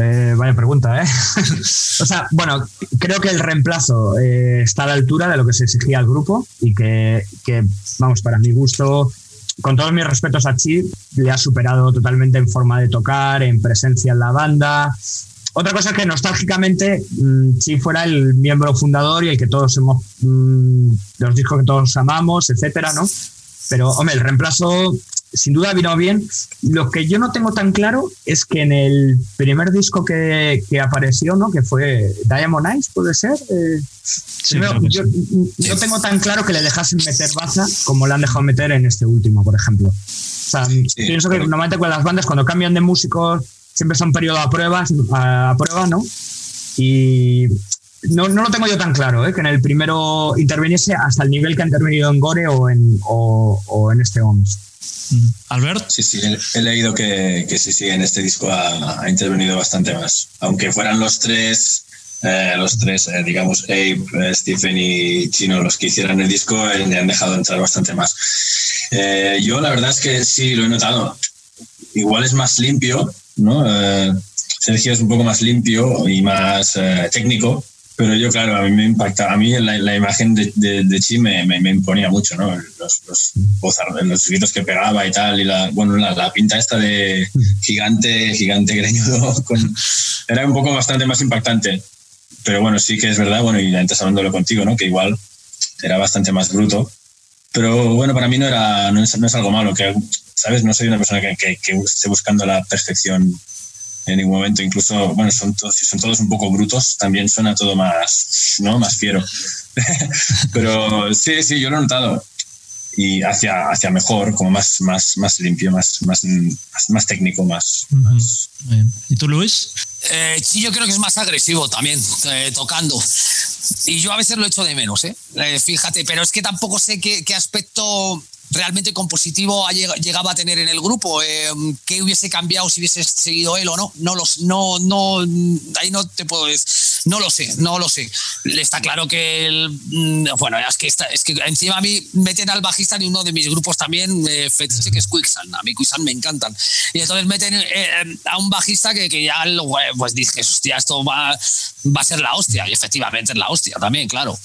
Eh, vaya pregunta, ¿eh? [laughs] o sea, bueno, creo que el reemplazo eh, está a la altura de lo que se exigía al grupo y que, que, vamos, para mi gusto, con todos mis respetos a Chip, le ha superado totalmente en forma de tocar, en presencia en la banda. Otra cosa es que nostálgicamente mmm, Chip fuera el miembro fundador y el que todos hemos, mmm, los discos que todos amamos, etcétera, ¿no? Pero, hombre, el reemplazo sin duda vino bien. Lo que yo no tengo tan claro es que en el primer disco que, que apareció, ¿no? que fue Diamond Eyes, puede ser. Eh, sí, no, yo sí. no tengo tan claro que le dejasen meter baza como le han dejado meter en este último, por ejemplo. O sea, sí, pienso que normalmente con las bandas, cuando cambian de músicos, siempre son periodo a pruebas, a, a prueba, ¿no? Y no, no, lo tengo yo tan claro, ¿eh? que en el primero interviniese hasta el nivel que ha intervenido en Gore o en, o, o en este OMS. Albert. Sí, sí, he, leído que, que, sí, sí, en este disco ha, intervenido bastante más. Aunque fueran los tres, eh, los tres, eh, digamos, Abe, eh, Stephen y Chino los que hicieran el disco, le han dejado entrar bastante más. Eh, yo la verdad es que sí, lo he notado. Igual es más limpio, ¿no? Eh, Sergio es un poco más limpio y más técnico, pero yo, claro, a mí me impacta, a mí la, la imagen de, de, de Chi me, me, me, imponía mucho, ¿no? Los, los, los gritos que pegaba y tal, y la, bueno, la, la pinta esta de gigante, gigante greñudo, [laughs] con, era un poco bastante más impactante. Pero bueno, sí que es verdad, bueno, y antes hablándolo contigo, ¿no? Que igual era bastante más bruto. pero bueno, para mí no, era, no, es, algo malo, que, ¿sabes? No soy una persona que, que, que esté buscando la perfección en ningún momento. Incluso, bueno, son todos, son todos un poco brutos, también suena todo más, ¿no? Más fiero. [laughs] Pero sí, sí, yo lo he notado. Y hacia, hacia mejor, como más, más, más limpio, más, más, más, técnico, más, ¿Y tú, Luis? Eh, sí, yo creo que es más agresivo también, eh, tocando. Y yo a veces lo echo de menos, ¿eh? ¿eh? fíjate, pero es que tampoco sé qué, qué aspecto realmente compositivo llegaba a tener en el grupo. Eh, ¿Qué hubiese cambiado si hubiese seguido él o no? No los, no, no, ahí no te puedo decir. No lo sé, no lo sé. Está claro que mm, bueno, es que, es que encima a mí meten al bajista en uno de mis grupos también eh, fetiche que es Quicksand. A mí Quicksand me encantan. Y entonces meten eh, a un bajista que, que ya pues dije, hostia, esto va, va a ser la hostia. Y efectivamente es la hostia también, claro.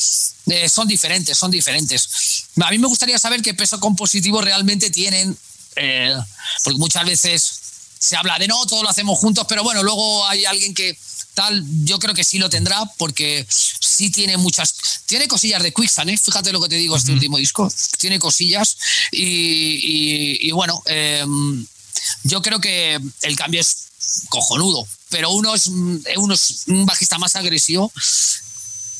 Eh, son diferentes, son diferentes. A mí me gustaría saber qué peso compositivo realmente tienen, eh, porque muchas veces se habla de no, todo lo hacemos juntos, pero bueno, luego hay alguien que tal, yo creo que sí lo tendrá, porque sí tiene muchas, tiene cosillas de Quicksand, ¿eh? fíjate lo que te digo, este último disco, tiene cosillas y, bueno, em, yo creo que el cambio es cojonudo, pero uno es, uno es un bajista más agresivo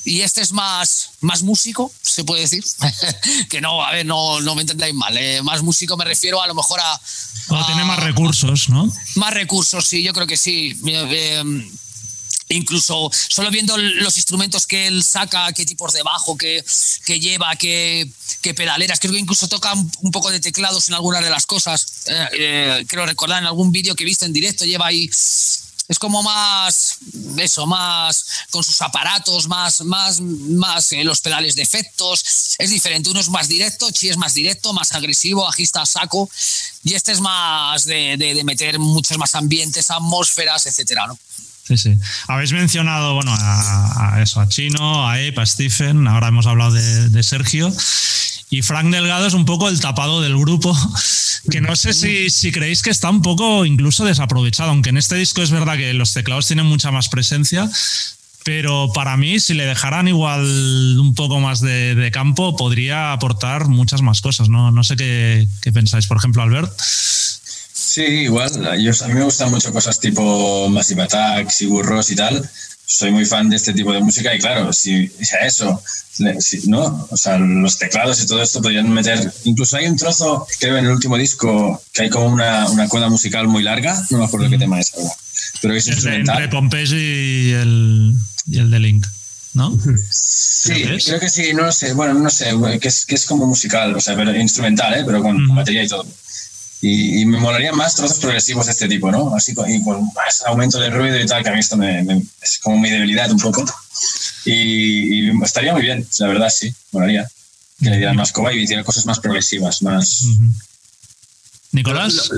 y este es más, más músico, se puede decir. [laughs] que no, a ver, no, no me entendáis mal. Eh. Más músico me refiero a lo mejor a. a tiene más recursos, ¿no? Más recursos, sí, yo creo que sí. Eh, incluso solo viendo los instrumentos que él saca, qué tipos de bajo que, que lleva, qué, qué, pedaleras. Creo que incluso toca un poco de teclados en algunas de las cosas. Eh, creo recordar en algún vídeo que he visto en directo, lleva ahí es como más eso, más con sus aparatos, más, más, más eh, los pedales de efectos. Es diferente. Uno es más directo, Chi es más directo, más agresivo, agista saco. Y este es más de, de, meter muchos más ambientes, atmósferas, etcétera, ¿no? Sí, sí. Habéis mencionado, bueno, a, eso, a Chino, a Ape, a Stephen, ahora hemos hablado de, Sergio. Y Frank Delgado es un poco el tapado del grupo, [laughs] que no sé si, si, creéis que está un poco incluso desaprovechado, aunque en este disco es verdad que los teclados tienen mucha más presencia, pero para mí si le dejaran igual un poco más de, campo podría aportar muchas más cosas, ¿no? No sé qué pensáis, por ejemplo, Albert. Sí, igual, yo, a mí me gustan mucho cosas tipo Massive Attack, Sigur y tal, soy muy fan de este tipo de música y claro, si, si a eso, ¿no? O sea, los teclados y todo esto podrían meter, incluso hay un trozo, creo en el último disco, que hay como una, una coda musical muy larga, no me acuerdo qué tema es ahora, pero es instrumental. Entre Pompey y el, y el de Link. ¿No? Sí, creo que, sí, no sé, bueno, no sé, que es, que es como musical, o sea, pero instrumental, ¿eh? pero con batería y todo. Y, me molarían más trozos progresivos de este tipo, ¿no? Así con, y con más aumento de ruido y tal, que a mí esto me, es como mi debilidad un poco. Y, estaría muy bien, la verdad, sí, molaría. Que le dieran más coba y hiciera cosas más progresivas, más... Nicolás.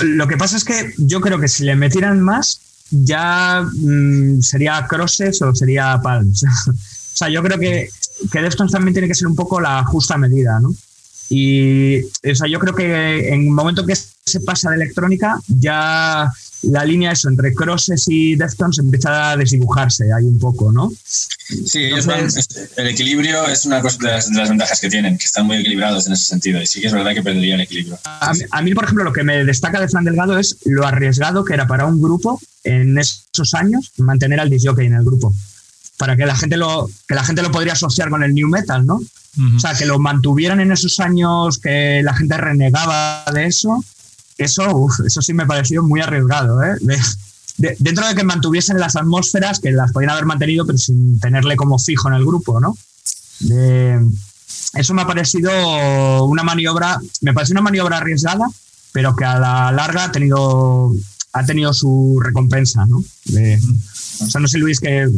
Lo, que pasa es que yo creo que si le metieran más, ya mm, sería crosses o sería palms. [laughs] o sea, yo creo que, que Deftones también tiene que ser un poco la justa medida, ¿no? Y o sea, yo creo que en el momento que se pasa de electrónica, ya la línea eso entre Crosses y Deftones empieza a desdibujarse ahí un poco, ¿no? Sí, el equilibrio es una de las, ventajas que tienen, que están muy equilibrados en ese sentido. Y sí que es verdad que perdería el equilibrio. A mí, por ejemplo, lo que me destaca de Fran Delgado es lo arriesgado que era para un grupo en esos años mantener al disjockey en el grupo. Para que la gente lo, que la gente lo podría asociar con el new metal, ¿no? O sea, que lo mantuvieran en esos años que la gente renegaba de eso, eso, eso sí me pareció muy arriesgado. ¿eh? dentro de que mantuviesen las atmósferas, que las podían haber mantenido, pero sin tenerle como fijo en el grupo, ¿no? eso me ha parecido una maniobra, me parece una maniobra arriesgada, pero que a la larga ha tenido, ha tenido su recompensa, ¿no? O sea, no sé, Luis, qué,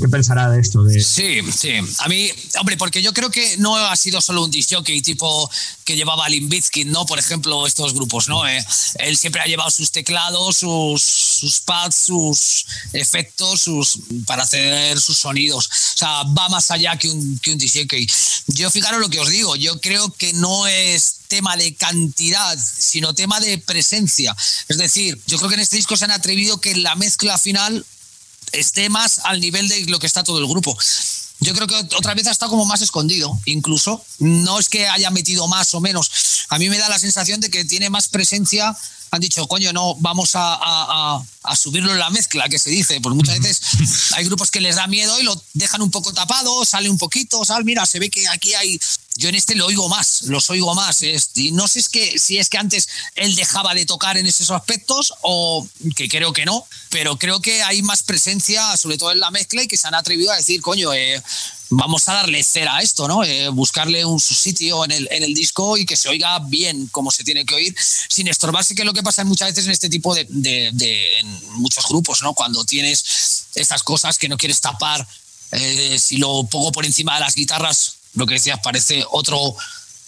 qué pensará de esto. De... Sí, sí. A mí, hombre, porque yo creo que no ha sido solo un disjockey tipo que llevaba Limbizkit, ¿no? Por ejemplo, estos grupos, ¿no? Eh, él siempre ha llevado sus teclados, sus, sus pads, sus efectos, sus, para hacer sus sonidos. O sea, va más allá que un, que un disjockey. Yo, fijaros lo que os digo, yo creo que no es tema de cantidad, sino tema de presencia. Es decir, yo creo que en este disco se han atrevido que la mezcla final esté más al nivel de lo que está todo el grupo. Yo creo que otra vez ha estado como más escondido, incluso. No es que haya metido más o menos. A mí me da la sensación de que tiene más presencia han dicho, coño, no, vamos a, subirlo en la mezcla, que se dice. Pues muchas veces hay grupos que les da miedo y lo dejan un poco tapado, sale un poquito, sal, mira, se ve que aquí hay. Yo en este lo oigo más, los oigo más. no sé es que, si es que antes él dejaba de tocar en esos aspectos o que creo que no, pero creo que hay más presencia, sobre todo en la mezcla, y que se han atrevido a decir, coño, eh, vamos a darle cera a esto, ¿no? Eh, buscarle un sitio en el, en el disco y que se oiga bien como se tiene que oír, sin estorbarse, que es lo que pasa muchas veces en este tipo de, de, en muchos grupos, ¿no? Cuando tienes estas cosas que no quieres tapar, eh, si lo pongo por encima de las guitarras, lo que decías parece otro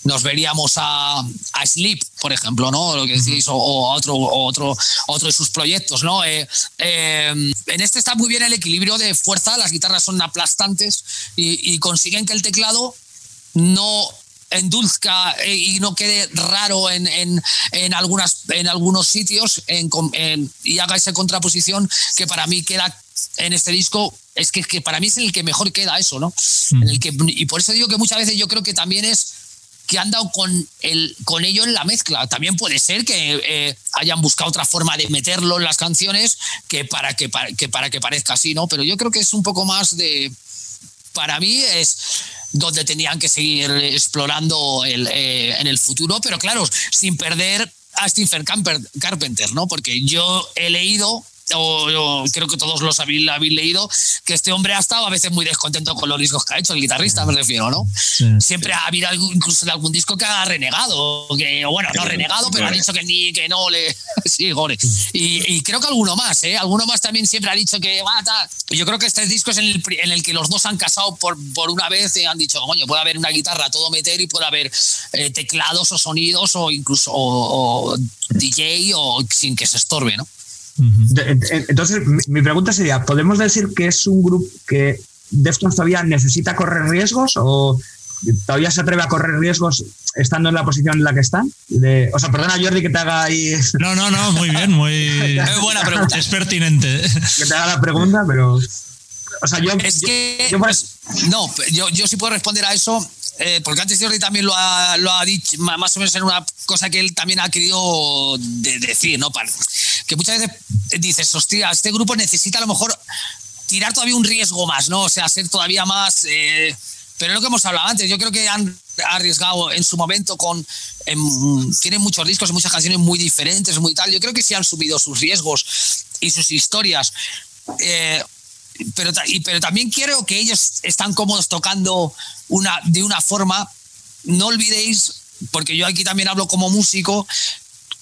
nos veríamos a, a Sleep, por ejemplo, ¿no? Lo que decís, o, otro, otro, otro de sus proyectos, ¿no? Eh, eh, en este está muy bien el equilibrio de fuerza, las guitarras son aplastantes y, consiguen que el teclado no endulzca eh, y no quede raro en, en, en algunas, en algunos sitios y haga esa contraposición que para mí queda en este disco es que, que, para mí es el que mejor queda eso, ¿no? En el que, y por eso digo que muchas veces yo creo que también es que han dado con, el, con ello en la mezcla. También puede ser que eh, hayan buscado otra forma de meterlo en las canciones que para que, para que para que parezca así, ¿no? Pero yo creo que es un poco más de. Para mí es donde tenían que seguir explorando el, eh, en el futuro, pero claro, sin perder a Stephen Carpenter, ¿no? Porque yo he leído o, creo que todos los habéis, habéis, leído, que este hombre ha estado a veces muy descontento con los discos que ha hecho, el guitarrista me refiero, ¿no? Siempre ha habido incluso algún disco que ha renegado, que, bueno, no renegado, pero ha dicho que ni, que no le... [laughs] sí, gore. Y, creo que alguno más, ¿eh? Alguno más también siempre ha dicho que, va, Yo creo que este disco es en el, en el que los dos han casado por, por una vez y han dicho, coño, puede haber una guitarra todo meter y puede haber eh, teclados o sonidos o incluso o DJ o sin que se estorbe, ¿no? Entonces, mi pregunta sería, ¿podemos decir que es un grupo que Deftones todavía necesita correr riesgos o todavía se atreve a correr riesgos estando en la posición en la que están? o sea, perdona Jordi que te haga ahí... No, no, no, muy bien, [laughs] muy, buena pregunta. Es pertinente. Que te haga la pregunta, pero... O sea, yo... Es que... No, yo, yo sí puedo responder a eso eh, porque antes Jordi también lo ha, lo ha, dicho, más o menos en una cosa que él también ha querido decir, ¿no? que muchas veces dices, hostia, este grupo necesita a lo mejor tirar todavía un riesgo más, ¿no? O sea, ser todavía más... Eh, pero es lo que hemos hablado antes, yo creo que han arriesgado en su momento con... tienen muchos discos y muchas canciones muy diferentes, muy tal. Yo creo que sí han subido sus riesgos y sus historias. Eh, pero, pero también quiero que ellos están cómodos tocando una, de una forma. No olvidéis, porque yo aquí también hablo como músico,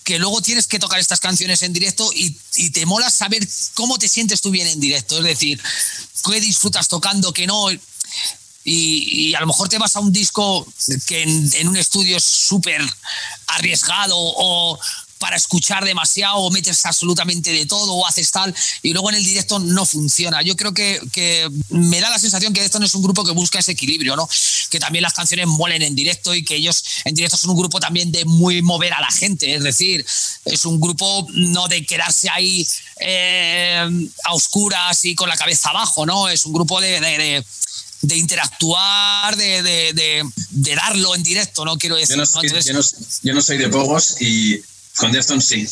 que luego tienes que tocar estas canciones en directo y, te mola saber cómo te sientes tú bien en directo. Es decir, qué disfrutas tocando, que no. Y, a lo mejor te vas a un disco que en, en un estudio es súper arriesgado o, para escuchar demasiado o metes absolutamente de todo o haces tal y luego en el directo no funciona. Yo creo que, que me da la sensación que esto no es un grupo que busca ese equilibrio, ¿no? Que también las canciones molen en directo y que ellos en directo son un grupo también de muy mover a la gente, es decir, es un grupo no de quedarse ahí eh, a oscuras y con la cabeza abajo, ¿no? Es un grupo de, de, de interactuar, de, de, de, darlo en directo, ¿no? Quiero decir. Yo no, yo no, yo no soy de pogos y con Deftones sí.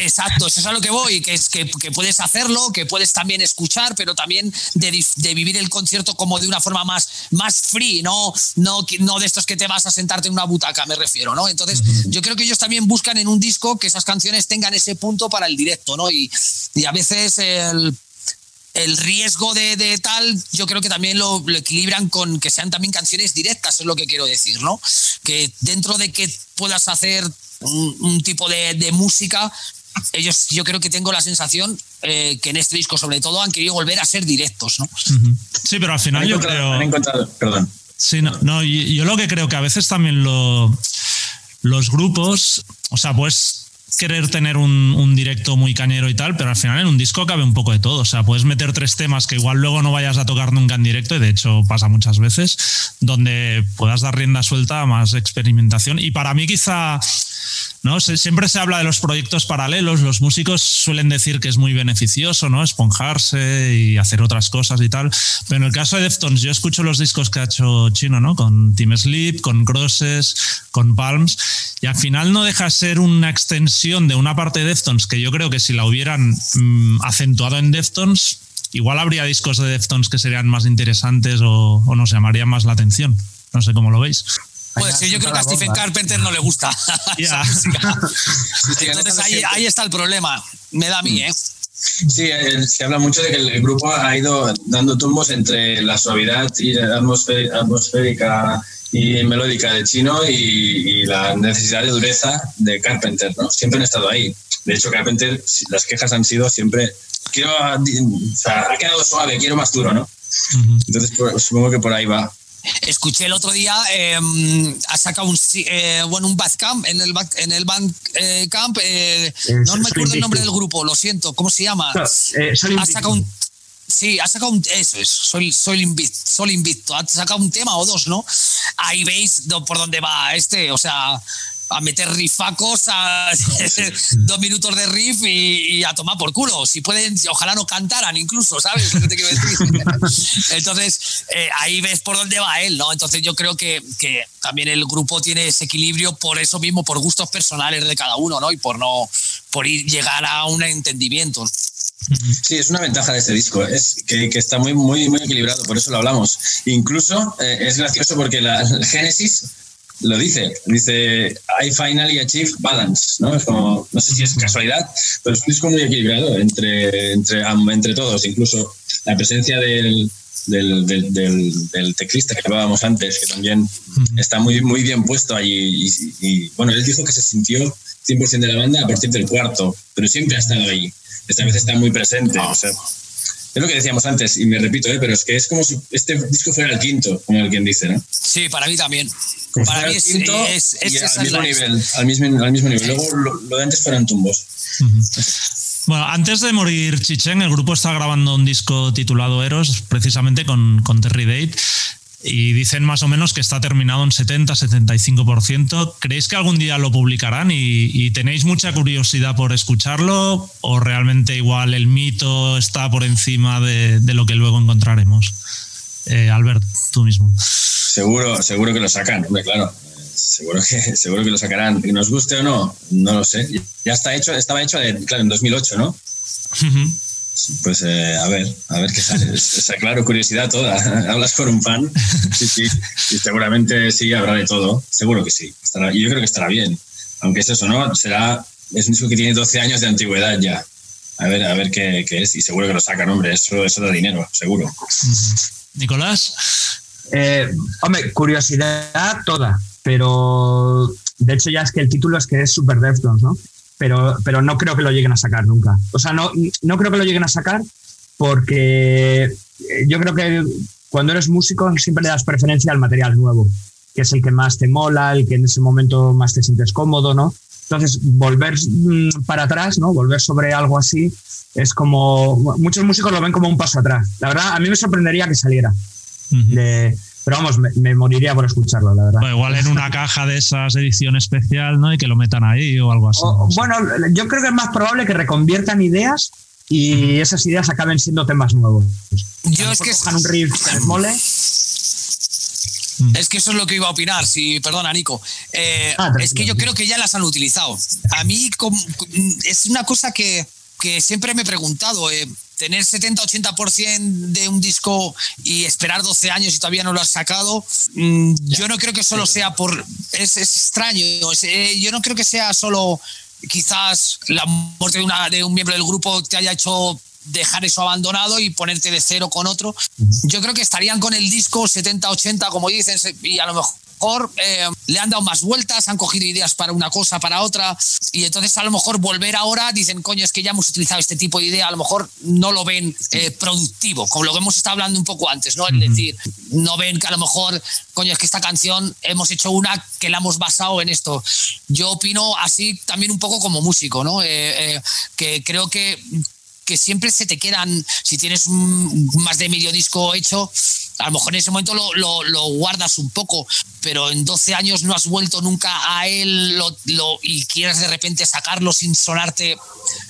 Exacto, eso es a lo que voy, que es que, puedes hacerlo, que puedes también escuchar, pero también de, vivir el concierto como de una forma más, más free, ¿no? No, no de estos que te vas a sentarte en una butaca, me refiero, ¿no? Entonces, yo creo que ellos también buscan en un disco que esas canciones tengan ese punto para el directo, ¿no? Y, y a veces el, el riesgo de, tal, yo creo que también lo, equilibran con que sean también canciones directas, es lo que quiero decir, ¿no? Que dentro de que puedas hacer un, tipo de, música, ellos, yo creo que tengo la sensación eh, que en este disco, sobre todo, han querido volver a ser directos, ¿no? Sí, pero al final yo creo. Han encontrado, perdón. Sí, no, no, yo lo que creo que a veces también lo, los grupos, o sea, pues querer tener un, directo muy cañero y tal, pero al final en un disco cabe un poco de todo. O sea, puedes meter tres temas que igual luego no vayas a tocar nunca en directo, y de hecho pasa muchas veces, donde puedas dar rienda suelta a más experimentación. Y para mí quizá ¿no? siempre se habla de los proyectos paralelos, los músicos suelen decir que es muy beneficioso, ¿no? Esponjarse y hacer otras cosas y tal. Pero en el caso de Deftones, yo escucho los discos que ha hecho Chino, ¿no? Con Team Sleep, con Grosses, con Palms, y al final no deja de ser una extensión de una parte de Deftones que yo creo que si la hubieran mm, acentuado en Deftones, igual habría discos de Deftones que serían más interesantes o, o nos llamarían más la atención. No sé cómo lo veis. Pues sí, yo creo que a Stephen Carpenter no le gusta [laughs] esa [laughs] música. Entonces ahí, está el problema. Me da a mí, ¿eh? Sí, se habla mucho de que el grupo ha ido dando tumbos entre la suavidad y atmosférica y melódica de Chino y, la necesidad de dureza de Carpenter, ¿no? Siempre han estado ahí. De hecho, Carpenter, las quejas han sido siempre, quiero, o sea, ha quedado suave, quiero más duro, ¿no? Entonces, pues, supongo que por ahí va. Escuché el otro día, em, ha sacado un, eh, bueno, un Bandcamp, en el, en el Bandcamp, eh, no me acuerdo el nombre del grupo, lo siento, ¿cómo se llama? Eh, ha sacado un, sí, ha sacado un, eso es, soy, soy, invicto, soy invicto, ha sacado un tema o dos, ¿no? Ahí veis por dónde va este, o sea, a meter rifacos, a [laughs] dos minutos de riff y, a tomar por culo. Si pueden, ojalá no cantaran incluso, ¿sabes lo que te quiero decir? [laughs] Entonces, eh, ahí ves por dónde va él, ¿no? Entonces yo creo que, que, también el grupo tiene ese equilibrio por eso mismo, por gustos personales de cada uno, ¿no? Y por no, por ir, llegar a un entendimiento. Sí, es una ventaja de este disco, es que, que, está muy, muy, muy equilibrado, por eso lo hablamos. Incluso eh, es gracioso porque la, la Génesis lo dice, dice, I finally achieved balance, ¿no? Es como, no sé si es casualidad, pero es un disco muy equilibrado entre, entre, entre todos, incluso la presencia del, del, del, teclista que hablábamos antes, que también está muy, muy bien puesto allí. Y, bueno, él dijo que se sintió 100% de la banda a partir del cuarto, pero siempre ha estado ahí. Esta vez está muy presente. O sea, es lo que decíamos antes, y me repito, ¿eh? pero es que es como si este disco fuera el quinto, como alguien dice, ¿no? Sí, para mí también. para mí es, al mismo nivel, al mismo, al mismo nivel. Luego lo, de antes fueron tumbos. Bueno, antes de morir Chichen, el grupo está grabando un disco titulado Eros, precisamente con, con Terry Date y dicen más o menos que está terminado en 70-75%. ¿Creéis que algún día lo publicarán y, tenéis mucha curiosidad por escucharlo o realmente igual el mito está por encima de, lo que luego encontraremos? Eh, Albert, tú mismo. Seguro, seguro que lo sacan, hombre, claro. Seguro que, [laughs] seguro que lo sacarán. Que nos guste o no, no lo sé. Ya está hecho, estaba hecho, claro, en 2008, ¿no? Pues eh, a ver, a ver qué sale. [laughs] Esa, claro, curiosidad toda. [laughs] Hablas con un fan. Sí, sí. Y seguramente sí habrá de todo. Seguro que sí. Estará, y yo creo que estará bien. Aunque es eso, ¿no? Será. Es un disco que tiene 12 años de antigüedad ya. A ver, a ver qué, qué es. Y seguro que lo sacan, hombre. Eso, eso da dinero, seguro. Nicolás. Eh, hombre, curiosidad toda. Pero de hecho, ya es que el título es que es Super Deftones, ¿no? Pero, pero no creo que lo lleguen a sacar nunca. O sea, no, no creo que lo lleguen a sacar porque eh, yo creo que cuando eres músico siempre le das preferencia al material nuevo, que es el que más te mola, el que en ese momento más te sientes cómodo, ¿no? Entonces, volver mm, para atrás, ¿no? Volver sobre algo así, es como. Muchos músicos lo ven como un paso atrás. La verdad, a mí me sorprendería que saliera. de, pero vamos, me, moriría por escucharlo, la verdad. igual en una caja de esas edición especial, ¿no? Y que lo metan ahí o algo así. bueno, yo creo que es más probable que reconviertan ideas y esas ideas acaben siendo temas nuevos. Yo es que. un riff que mole. Es que eso es lo que iba a opinar, si, perdona, Nico. Eh, ah, es que yo creo que ya las han utilizado. A mí es una cosa que, que siempre me he preguntado. Eh, tener 70-80% de un disco y esperar 12 años y todavía no lo has sacado, mm, yo no creo que solo sea por... Es, extraño, eh, yo no creo que sea solo quizás la muerte de, una, de un miembro del grupo te haya hecho dejar eso abandonado y ponerte de cero con otro. Yo creo que estarían con el disco 70-80, como dicen, y a lo mejor mejor eh, le han dado más vueltas, han cogido ideas para una cosa, para otra, y entonces a lo mejor volver ahora dicen, coño, es que ya hemos utilizado este tipo de idea, a lo mejor no lo ven eh, productivo, como lo que hemos estado hablando un poco antes, ¿no? Es decir, no ven que a lo mejor, coño, es que esta canción hemos hecho una que la hemos basado en esto. Yo opino así también un poco como músico, ¿no? Eh, que creo que que siempre se te quedan, si tienes más de medio disco hecho, a lo mejor en ese momento lo, guardas un poco, pero en 12 años no has vuelto nunca a él y quieres de repente sacarlo sin sonarte.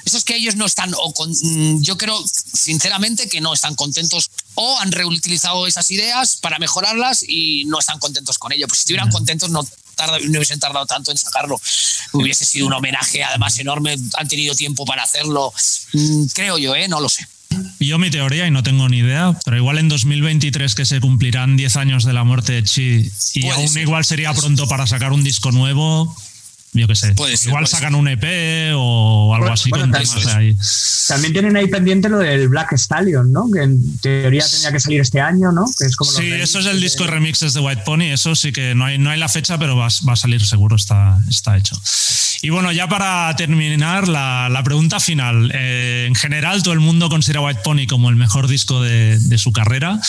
Eso es que ellos no están, o mm, yo creo sinceramente que no están contentos o han reutilizado esas ideas para mejorarlas y no están contentos con ello. Pues si estuvieran contentos no, no hubiesen tardado tanto en sacarlo. Hubiese sido un homenaje además enorme, han tenido tiempo para hacerlo, mm, creo yo, ¿eh? no lo sé. Yo mi teoría, y no tengo ni idea, pero igual en 2023 que se cumplirán 10 años de la muerte de Chi y aún igual sería pronto para sacar un disco nuevo, yo qué sé. Igual sacan un EP o algo así con temas ahí. También tienen ahí pendiente lo del Black Stallion, ¿no? Que en teoría tenía que salir este año, ¿no? Que es como sí, eso es el disco de remixes de White Pony. Eso sí que no hay, no hay la fecha, pero va, va a salir seguro, está, está hecho. Y bueno, ya para terminar, la, la pregunta final. Eh, en general, todo el mundo considera White Pony como el mejor disco de, de su carrera,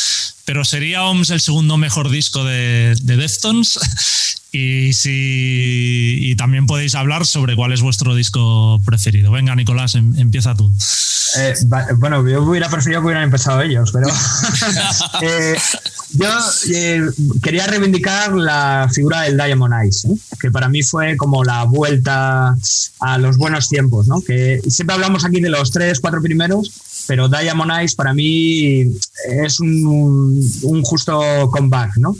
pero ¿sería OMS el segundo mejor disco de, de Deftones? [laughs] Y, si, y también podéis hablar sobre cuál es vuestro disco preferido. Venga, Nicolás, em, empieza tú. Eh, bueno, yo hubiera preferido que hubieran empezado ellos, pero [laughs] eh, yo eh, quería reivindicar la figura del Diamond Eyes, que para mí fue como la vuelta a los buenos tiempos, ¿no? que siempre hablamos aquí de los tres, cuatro primeros, pero Diamond Eyes para mí es un, justo comeback, ¿no?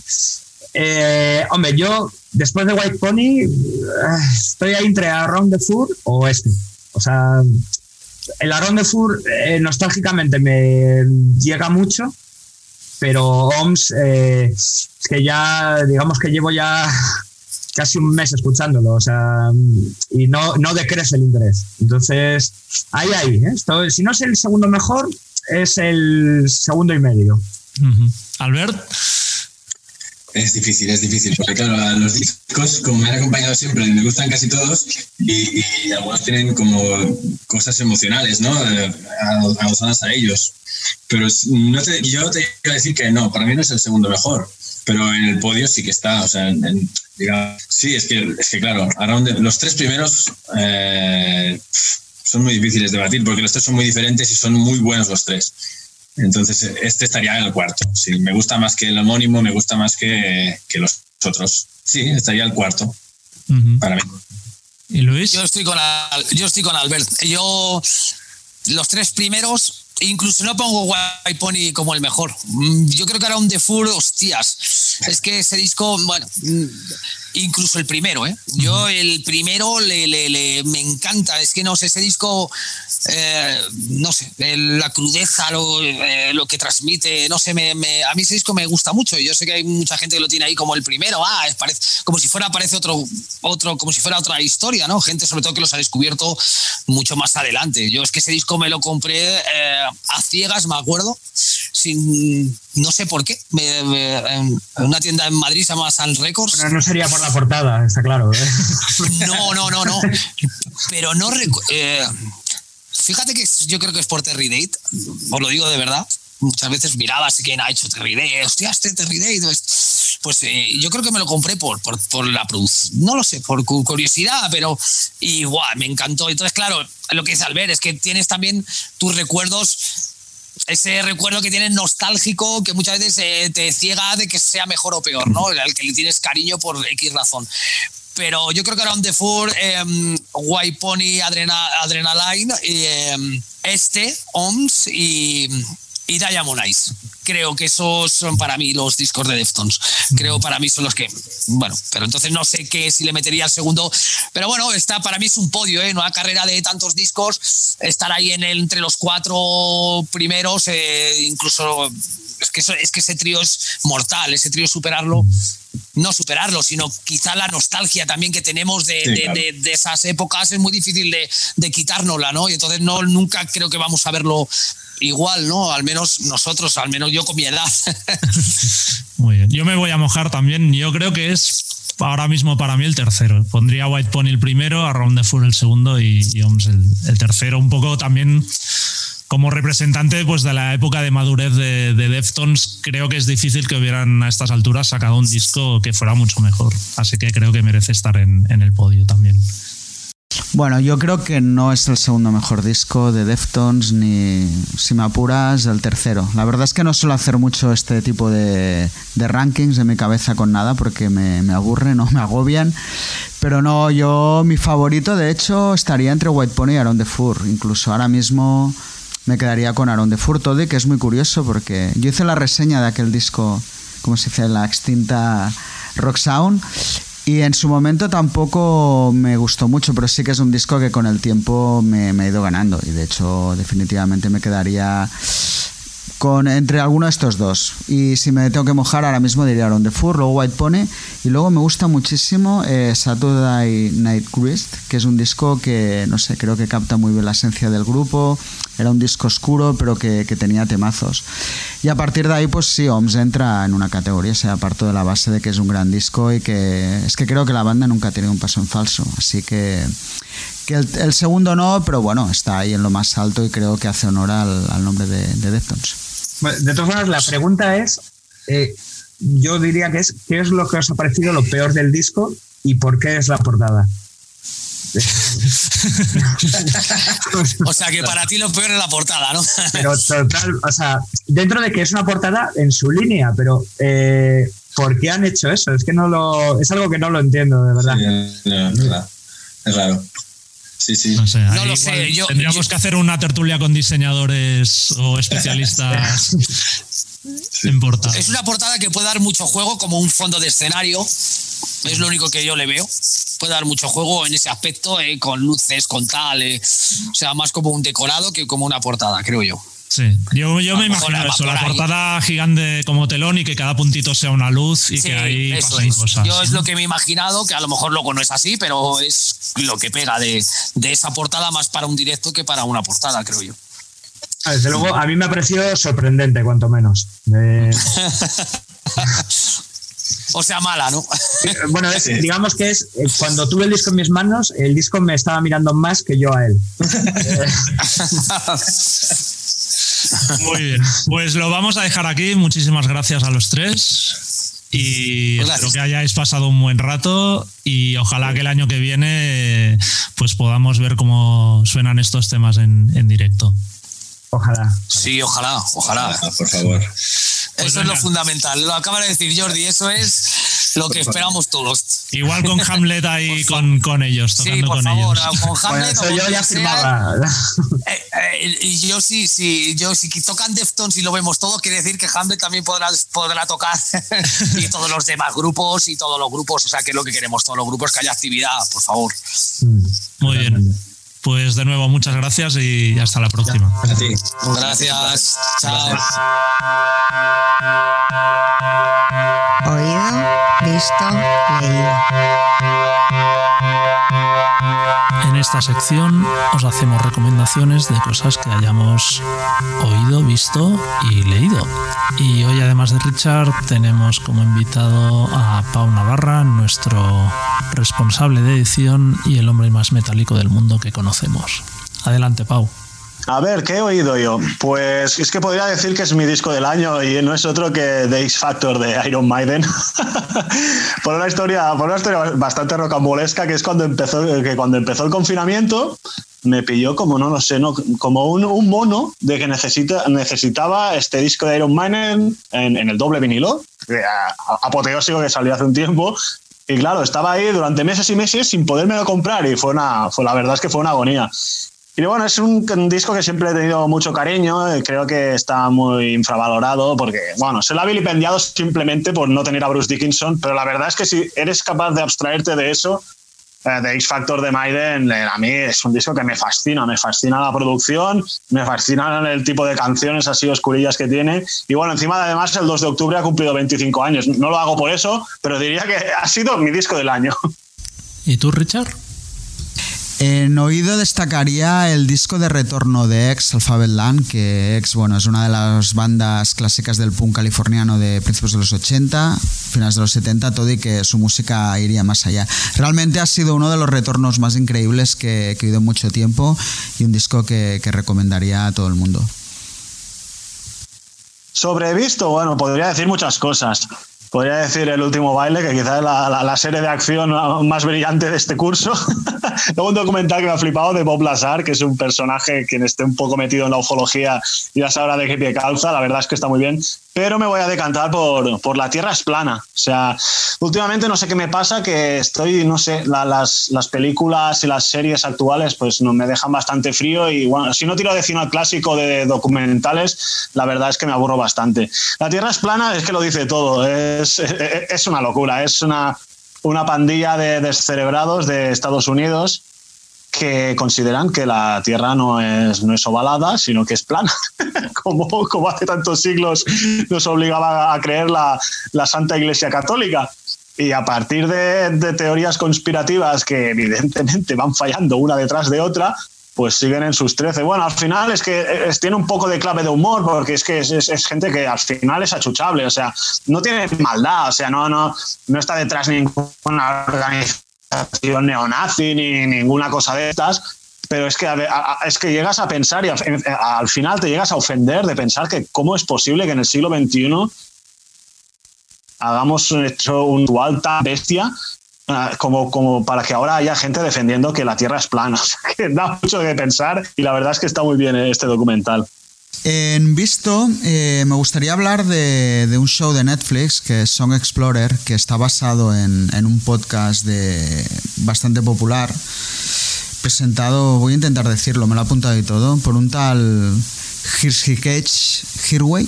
Eh, hombre, yo después de White Pony eh, estoy ahí entre Around the Fur o este. O sea, el Around the Fur eh, nostálgicamente me llega mucho, pero OMS es que ya, digamos que llevo ya casi un mes escuchándolo, o sea, y no, no decrece el interés. Entonces, ahí, ahí, Esto, si no es el segundo mejor, es el segundo y medio. Albert. Es difícil, es difícil, porque claro, los discos, como me han acompañado siempre, me gustan casi todos y, algunos tienen como cosas emocionales, ¿no? Eh, adosadas a ellos. Pero no te, yo te quiero decir que no, para mí no es el segundo mejor, pero en el podio sí que está, o sea, sí, es que, es que claro, los tres primeros eh, son muy difíciles de batir porque los tres son muy diferentes y son muy buenos los tres. Entonces, este estaría en el cuarto. Sí, me gusta más que el homónimo, me gusta más que, los otros. Sí, estaría el cuarto. Para mí. ¿Y Luis? Yo estoy con, yo estoy con Albert. Yo, los tres primeros, incluso no pongo White Pony como el mejor. Mm, yo creo que era un The Fur, hostias. Es que ese disco, bueno, mm, incluso el primero, ¿eh? Yo el primero le, le, me encanta. Es que no sé, ese disco eh, no sé, la crudeza, eh, lo, que transmite, no sé, me, a mí ese disco me gusta mucho. Yo sé que hay mucha gente que lo tiene ahí como el primero, ah, parece, como si fuera, parece otro, otro, como si fuera otra historia, ¿no? Gente sobre todo que los ha descubierto mucho más adelante. Yo es que ese disco me lo compré eh, a ciegas, me acuerdo, sin, no sé por qué, en una tienda en Madrid se llama Sun Records. no sería por la portada, está claro. [laughs] No, no, no, no. Pero no Fíjate que yo creo que es por Terry Date, os lo digo de verdad. Muchas veces miraba si quién ha hecho Terry Date, hostia, este Terry Date. Pues, pues eh, yo creo que me lo compré por, por, por la producción, no lo sé, por curiosidad, pero igual, me encantó. Entonces, claro, lo que dice Albert es que tienes también tus recuerdos ese recuerdo que tienes nostálgico que muchas veces eh, te ciega de que sea mejor o peor, ¿no? Al que le tienes cariño por X razón pero yo creo que Around the Fur, eh, White Pony, Adrenaline, em, este, OMS y, y Diamond Eyes. Creo que esos son para mí los discos de Deftones. Creo para mí son los que. Bueno, pero entonces no sé qué si le metería al segundo. Pero bueno, está, para mí es un podio, ¿eh? Una carrera de tantos discos. Estar ahí en el, entre los cuatro primeros, eh, incluso. Es que, es que ese trío es mortal, ese trío superarlo no superarlo, sino quizá la nostalgia también que tenemos de, esas épocas es muy difícil de, quitárnosla, ¿no? Y entonces no, nunca creo que vamos a verlo igual, ¿no? Al menos nosotros, al menos yo con mi edad. [laughs] Muy bien. Yo me voy a mojar también. Yo creo que es ahora mismo para mí el tercero. Pondría White Pony el primero, a Round the Four el segundo y, el, el tercero. Un poco también como representante pues, de la época de madurez de, Deftones, creo que es difícil que hubieran a estas alturas sacado un disco que fuera mucho mejor. Así que creo que merece estar en el podio también. Bueno, yo creo que no es el segundo mejor disco de Deftones, ni si me apuras, el tercero. La verdad es que no suelo hacer mucho este tipo de, de rankings en mi cabeza con nada porque me, me aburren o me agobian. Pero no, yo, mi favorito de hecho estaría entre White Pony y Aaron the Fur. Incluso ahora mismo me quedaría con Aaron de Furtode, que es muy curioso porque yo hice la reseña de aquel disco, como se dice, la extinta Rock Sound, y en su momento tampoco me gustó mucho, pero sí que es un disco que con el tiempo me, me ha ido ganando, y de hecho definitivamente me quedaría con entre alguno de estos dos. Y si me tengo que mojar, ahora mismo diría On the Fur, luego White Pony. Y luego me gusta muchísimo eh, Saturday Night Grist, que es un disco que, no sé, creo que capta muy bien la esencia del grupo. Era un disco oscuro, pero que, que tenía temazos. Y a partir de ahí, pues sí, OMS entra en una categoría, o sea, parto de la base de que es un gran disco y que es que creo que la banda nunca ha tenido un paso en falso. Así que que el, el, segundo no, pero bueno, está ahí en lo más alto y creo que hace honor al, al nombre de, de Deftones. De todas formas, la pregunta es, eh, yo diría que es, ¿qué es lo que os ha parecido lo peor del disco y por qué es la portada? o sea, que para ti lo peor es la portada, ¿no? pero total, o sea, dentro de que es una portada en su línea, pero eh, ¿por qué han hecho eso? Es que no lo, es algo que no lo entiendo, de verdad. Sí, no, es verdad. Es raro. Sí, sí. No sé, No ahí lo sé, yo- tendríamos yo- que hacer una tertulia con diseñadores o especialistas [laughs] en portada. Es una portada que puede dar mucho juego como un fondo de escenario. Es lo único que yo le veo. Puede dar mucho juego en ese aspecto, eh, con luces, con tal. eh. O sea, más como un decorado que como una portada, creo yo. Sí, yo, yo me imagino eso, la ahí. portada gigante como telón y que cada puntito sea una luz y Sí, que ahí pasen es. cosas. Yo es lo que me he imaginado, que a lo mejor luego no es así, pero es lo que pega de, de esa portada más para un directo que para una portada, creo yo. Ah, Desde luego, a mí me ha parecido sorprendente, cuanto menos. Eh, [laughs] O sea, mala, ¿no? bueno, es- digamos que es eh, cuando tuve el disco en mis manos, el disco me estaba mirando más que yo a él. [laughs] [laughs] Muy bien, pues lo vamos a dejar aquí. Muchísimas gracias a los tres. Y Pues espero que hayáis pasado un buen rato y ojalá que el año que viene pues podamos ver cómo suenan estos temas en, en directo. Ojalá. Sí, ojalá, ojalá. Ah, por favor. Eso es lo venga. fundamental. Lo acaba de decir Jordi, eso es lo que esperamos todos. Igual con [laughs] Hamlet ahí con, con ellos, Sí, tocando por con favor, ellos. con Bueno, Hamlet eso o con yo ya quien sea. firmaba. Eh, eh, y yo sí, sí, yo si tocan Deftones y lo vemos todo, quiere decir que Hamlet también podrá, podrá tocar [laughs] y todos los demás grupos y todos los grupos, o sea, que es lo que queremos todos los grupos, que haya actividad, por favor. Muy bien. Pues de nuevo, muchas gracias y hasta la próxima. Gracias, chao. Oído, visto, leído. En esta sección os hacemos recomendaciones de cosas que hayamos oído, visto y leído. Y hoy además de Richard tenemos como invitado a Pau Navarra, nuestro responsable de edición y el hombre más metálico del mundo que conocemos. Adelante Pau. A ver, ¿qué he oído yo? Pues es que podría decir que es mi disco del año y no es otro que The X Factor de Iron Maiden. [laughs] por una historia, por una historia bastante rocambolesca, que es cuando empezó, que cuando empezó el confinamiento me pilló como no lo sé, no, como un, mono de que necesita, necesitaba este disco de Iron Maiden en, el doble vinilo, apoteósico que salió hace un tiempo. Y claro, estaba ahí durante meses y meses sin podérmelo comprar y fue una, fue, la verdad es que fue una agonía. Y bueno, es un, disco que siempre he tenido mucho cariño, eh, creo que está muy infravalorado porque, bueno, se lo ha vilipendiado simplemente por no tener a Bruce Dickinson, pero la verdad es que si eres capaz de abstraerte de eso, eh, de X Factor de Maiden, eh, a mí es un disco que me fascina, me fascina la producción, me fascina el tipo de canciones así oscurillas que tiene. Y bueno, encima además el 2 de octubre ha cumplido 25 años. No lo hago por eso, pero diría que ha sido mi disco del año. ¿Y tú Richard? En oído destacaría el disco de retorno de X, Alphabet Land, que X, bueno, es una de las bandas clásicas del punk californiano de principios de los 80, finales de los 70, todo y que su música iría más allá. Realmente ha sido uno de los retornos más increíbles que, que he oído mucho tiempo y un disco que, que recomendaría a todo el mundo. Sobre visto, bueno, podría decir muchas cosas. Podría decir El último baile, que quizás es la, la, la serie de acción más brillante de este curso. [laughs] Luego un documental que me ha flipado de Bob Lazar, que es un personaje que esté un poco metido en la ufología y ya sabrá de qué pie calza. La verdad es que está muy bien. Pero me voy a decantar por, por La Tierra es plana. O sea, últimamente no sé qué me pasa, que estoy, no sé, la, las, las películas y las series actuales pues no, me dejan bastante frío y bueno, si no tiro de cine clásico de documentales, la verdad es que me aburro bastante. La Tierra es plana, es que lo dice todo. Es, es una locura. Es una, una pandilla de descerebrados de Estados Unidos que consideran que la Tierra no es, no es ovalada, sino que es plana, [laughs] como, como hace tantos siglos nos obligaba a creer la, la Santa Iglesia Católica. Y a partir de, teorías conspirativas que evidentemente van fallando una detrás de otra, pues siguen en sus 13. Bueno, al final es que es, tiene un poco de clave de humor, porque es que es, gente que al final es achuchable, o sea, no tiene maldad, o sea, no, no, no está detrás ninguna organización neonazi ni ninguna cosa de estas, pero es que, a, es que llegas a pensar y al final te llegas a ofender de pensar que cómo es posible que en el siglo XXI hagamos hecho un dual tan bestia como, como para que ahora haya gente defendiendo que la Tierra es plana. [laughs] que da mucho de pensar y la verdad es que está muy bien este documental. En visto, eh, me gustaría hablar de, de, un show de Netflix que es Song Explorer, que está basado en, en un podcast de, bastante popular, presentado, voy a intentar decirlo, me lo he apuntado y todo, por un tal Hirshikech Hirway.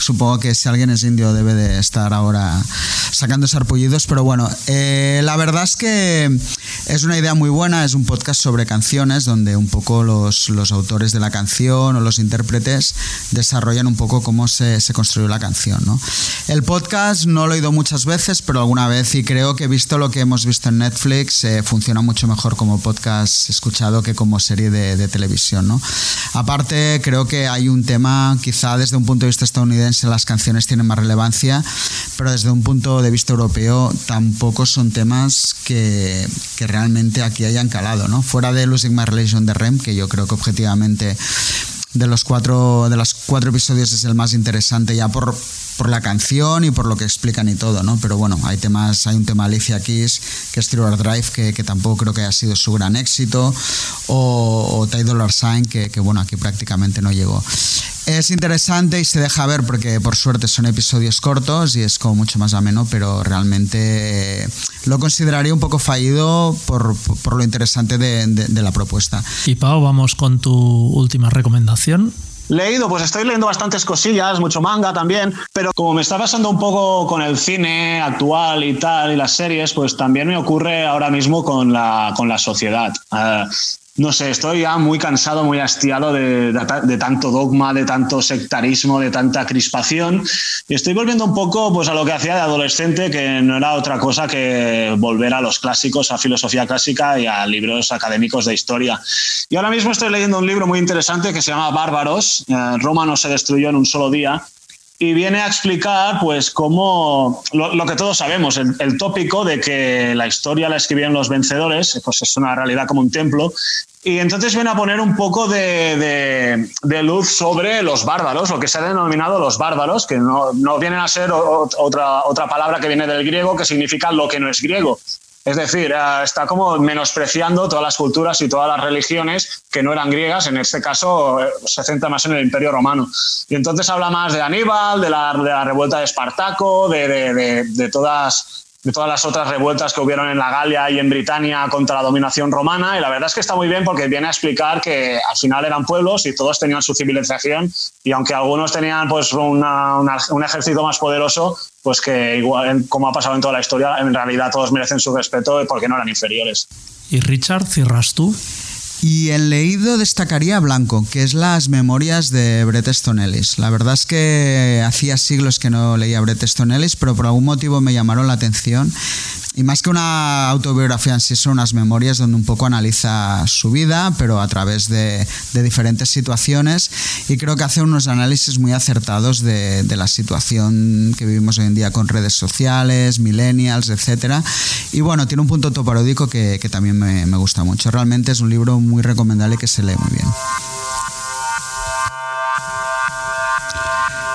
Supongo que si alguien es indio debe de estar ahora sacando sarpullidos, pero bueno, eh, la verdad es que es una idea muy buena, es un podcast sobre canciones donde un poco los, los autores de la canción o los intérpretes desarrollan un poco cómo se, se, construyó la canción. ¿no? El podcast no lo he oído muchas veces, pero alguna vez y creo que visto lo que hemos visto en Netflix, eh, funciona mucho mejor como podcast escuchado que como serie de, de televisión. ¿no? Aparte, creo que hay un tema, quizá desde un punto de vista estadounidense las canciones tienen más relevancia, pero desde un punto de vista europeo tampoco son temas que, que realmente aquí hayan calado. Fuera de Losing My Relation de Rem, que yo creo que objetivamente de los cuatro, de los cuatro episodios es el más interesante ya por, por la canción y por lo que explican y todo, ¿no? Pero bueno, hay temas, hay un tema Alicia Keys, que es Thriller Drive, que, que, tampoco creo que haya sido su gran éxito, o, o Ty Dollar Sign, que, bueno, aquí prácticamente no llegó. Es interesante y se deja ver porque por suerte son episodios cortos y es como mucho más ameno, pero realmente lo consideraría un poco fallido por, por lo interesante de la propuesta. Y Pau, vamos con tu última recomendación. Leído, pues estoy leyendo bastantes cosillas, mucho manga también, pero como me está pasando un poco con el cine actual y tal, y las series, pues también me ocurre ahora mismo con la, con la sociedad. Uh, no sé, estoy ya muy cansado, muy hastiado de, tanto dogma, de tanto sectarismo, de tanta crispación. Y estoy volviendo un poco pues, a lo que hacía de adolescente, que no era otra cosa que volver a los clásicos, a filosofía clásica y a libros académicos de historia. Y ahora mismo estoy leyendo un libro muy interesante que se llama Bárbaros. Eh, Roma no se destruyó en un solo día y viene a explicar pues cómo lo, que todos sabemos, el, tópico de que la historia la escribieron los vencedores, pues es una realidad como un templo, y entonces viene a poner un poco de, luz sobre los bárbaros, lo que se ha denominado los bárbaros, que no, no vienen a ser otra, otra palabra que viene del griego, que significa lo que no es griego. Es decir, eh, está como menospreciando todas las culturas y todas las religiones que no eran griegas, en este caso eh, se centra más en el Imperio Romano. Y entonces habla más de Aníbal, de la, de la revuelta de Espartaco, de, de, de todas de todas las otras revueltas que hubieron en la Galia y en Britania contra la dominación romana. Y la verdad es que está muy bien porque viene a explicar que al final eran pueblos y todos tenían su civilización. Y aunque algunos tenían pues una, un ejército más poderoso, pues que igual, como ha pasado en toda la historia, en realidad todos merecen su respeto porque no eran inferiores. Y Richard, cierras tú. Y en leído destacaría Blanco, que es las memorias de Bret Easton Ellis. La verdad es que hacía siglos que no leía Bret Easton Ellis, pero por algún motivo me llamaron la atención. Y más que una autobiografía en sí, son unas memorias donde un poco analiza su vida, pero a través de, de diferentes situaciones. Y creo que hace unos análisis muy acertados de, de, la situación que vivimos hoy en día con redes sociales, millennials, etc. Y bueno, tiene un punto toparódico que, que también me, me gusta mucho. Realmente es un libro muy recomendable que se lee muy bien.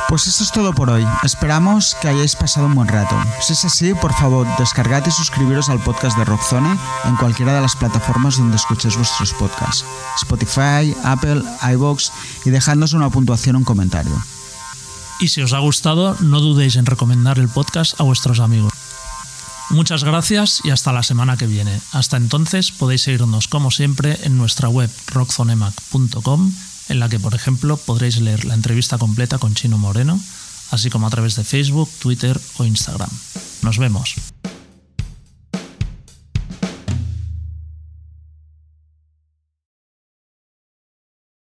Pues eso es todo por hoy. Esperamos que hayáis pasado un buen rato. Si es así, por favor, descargad y suscribiros al podcast de Rockzone en cualquiera de las plataformas donde escuchéis vuestros podcasts. Spotify, Apple, iVoox y dejadnos una puntuación o un comentario. Y si os ha gustado, no dudéis en recomendar el podcast a vuestros amigos. Muchas gracias y hasta la semana que viene. Hasta entonces podéis seguirnos como siempre en nuestra web rockzonemac.com en la que por ejemplo podréis leer la entrevista completa con Chino Moreno, así como a través de Facebook, Twitter o Instagram. Nos vemos.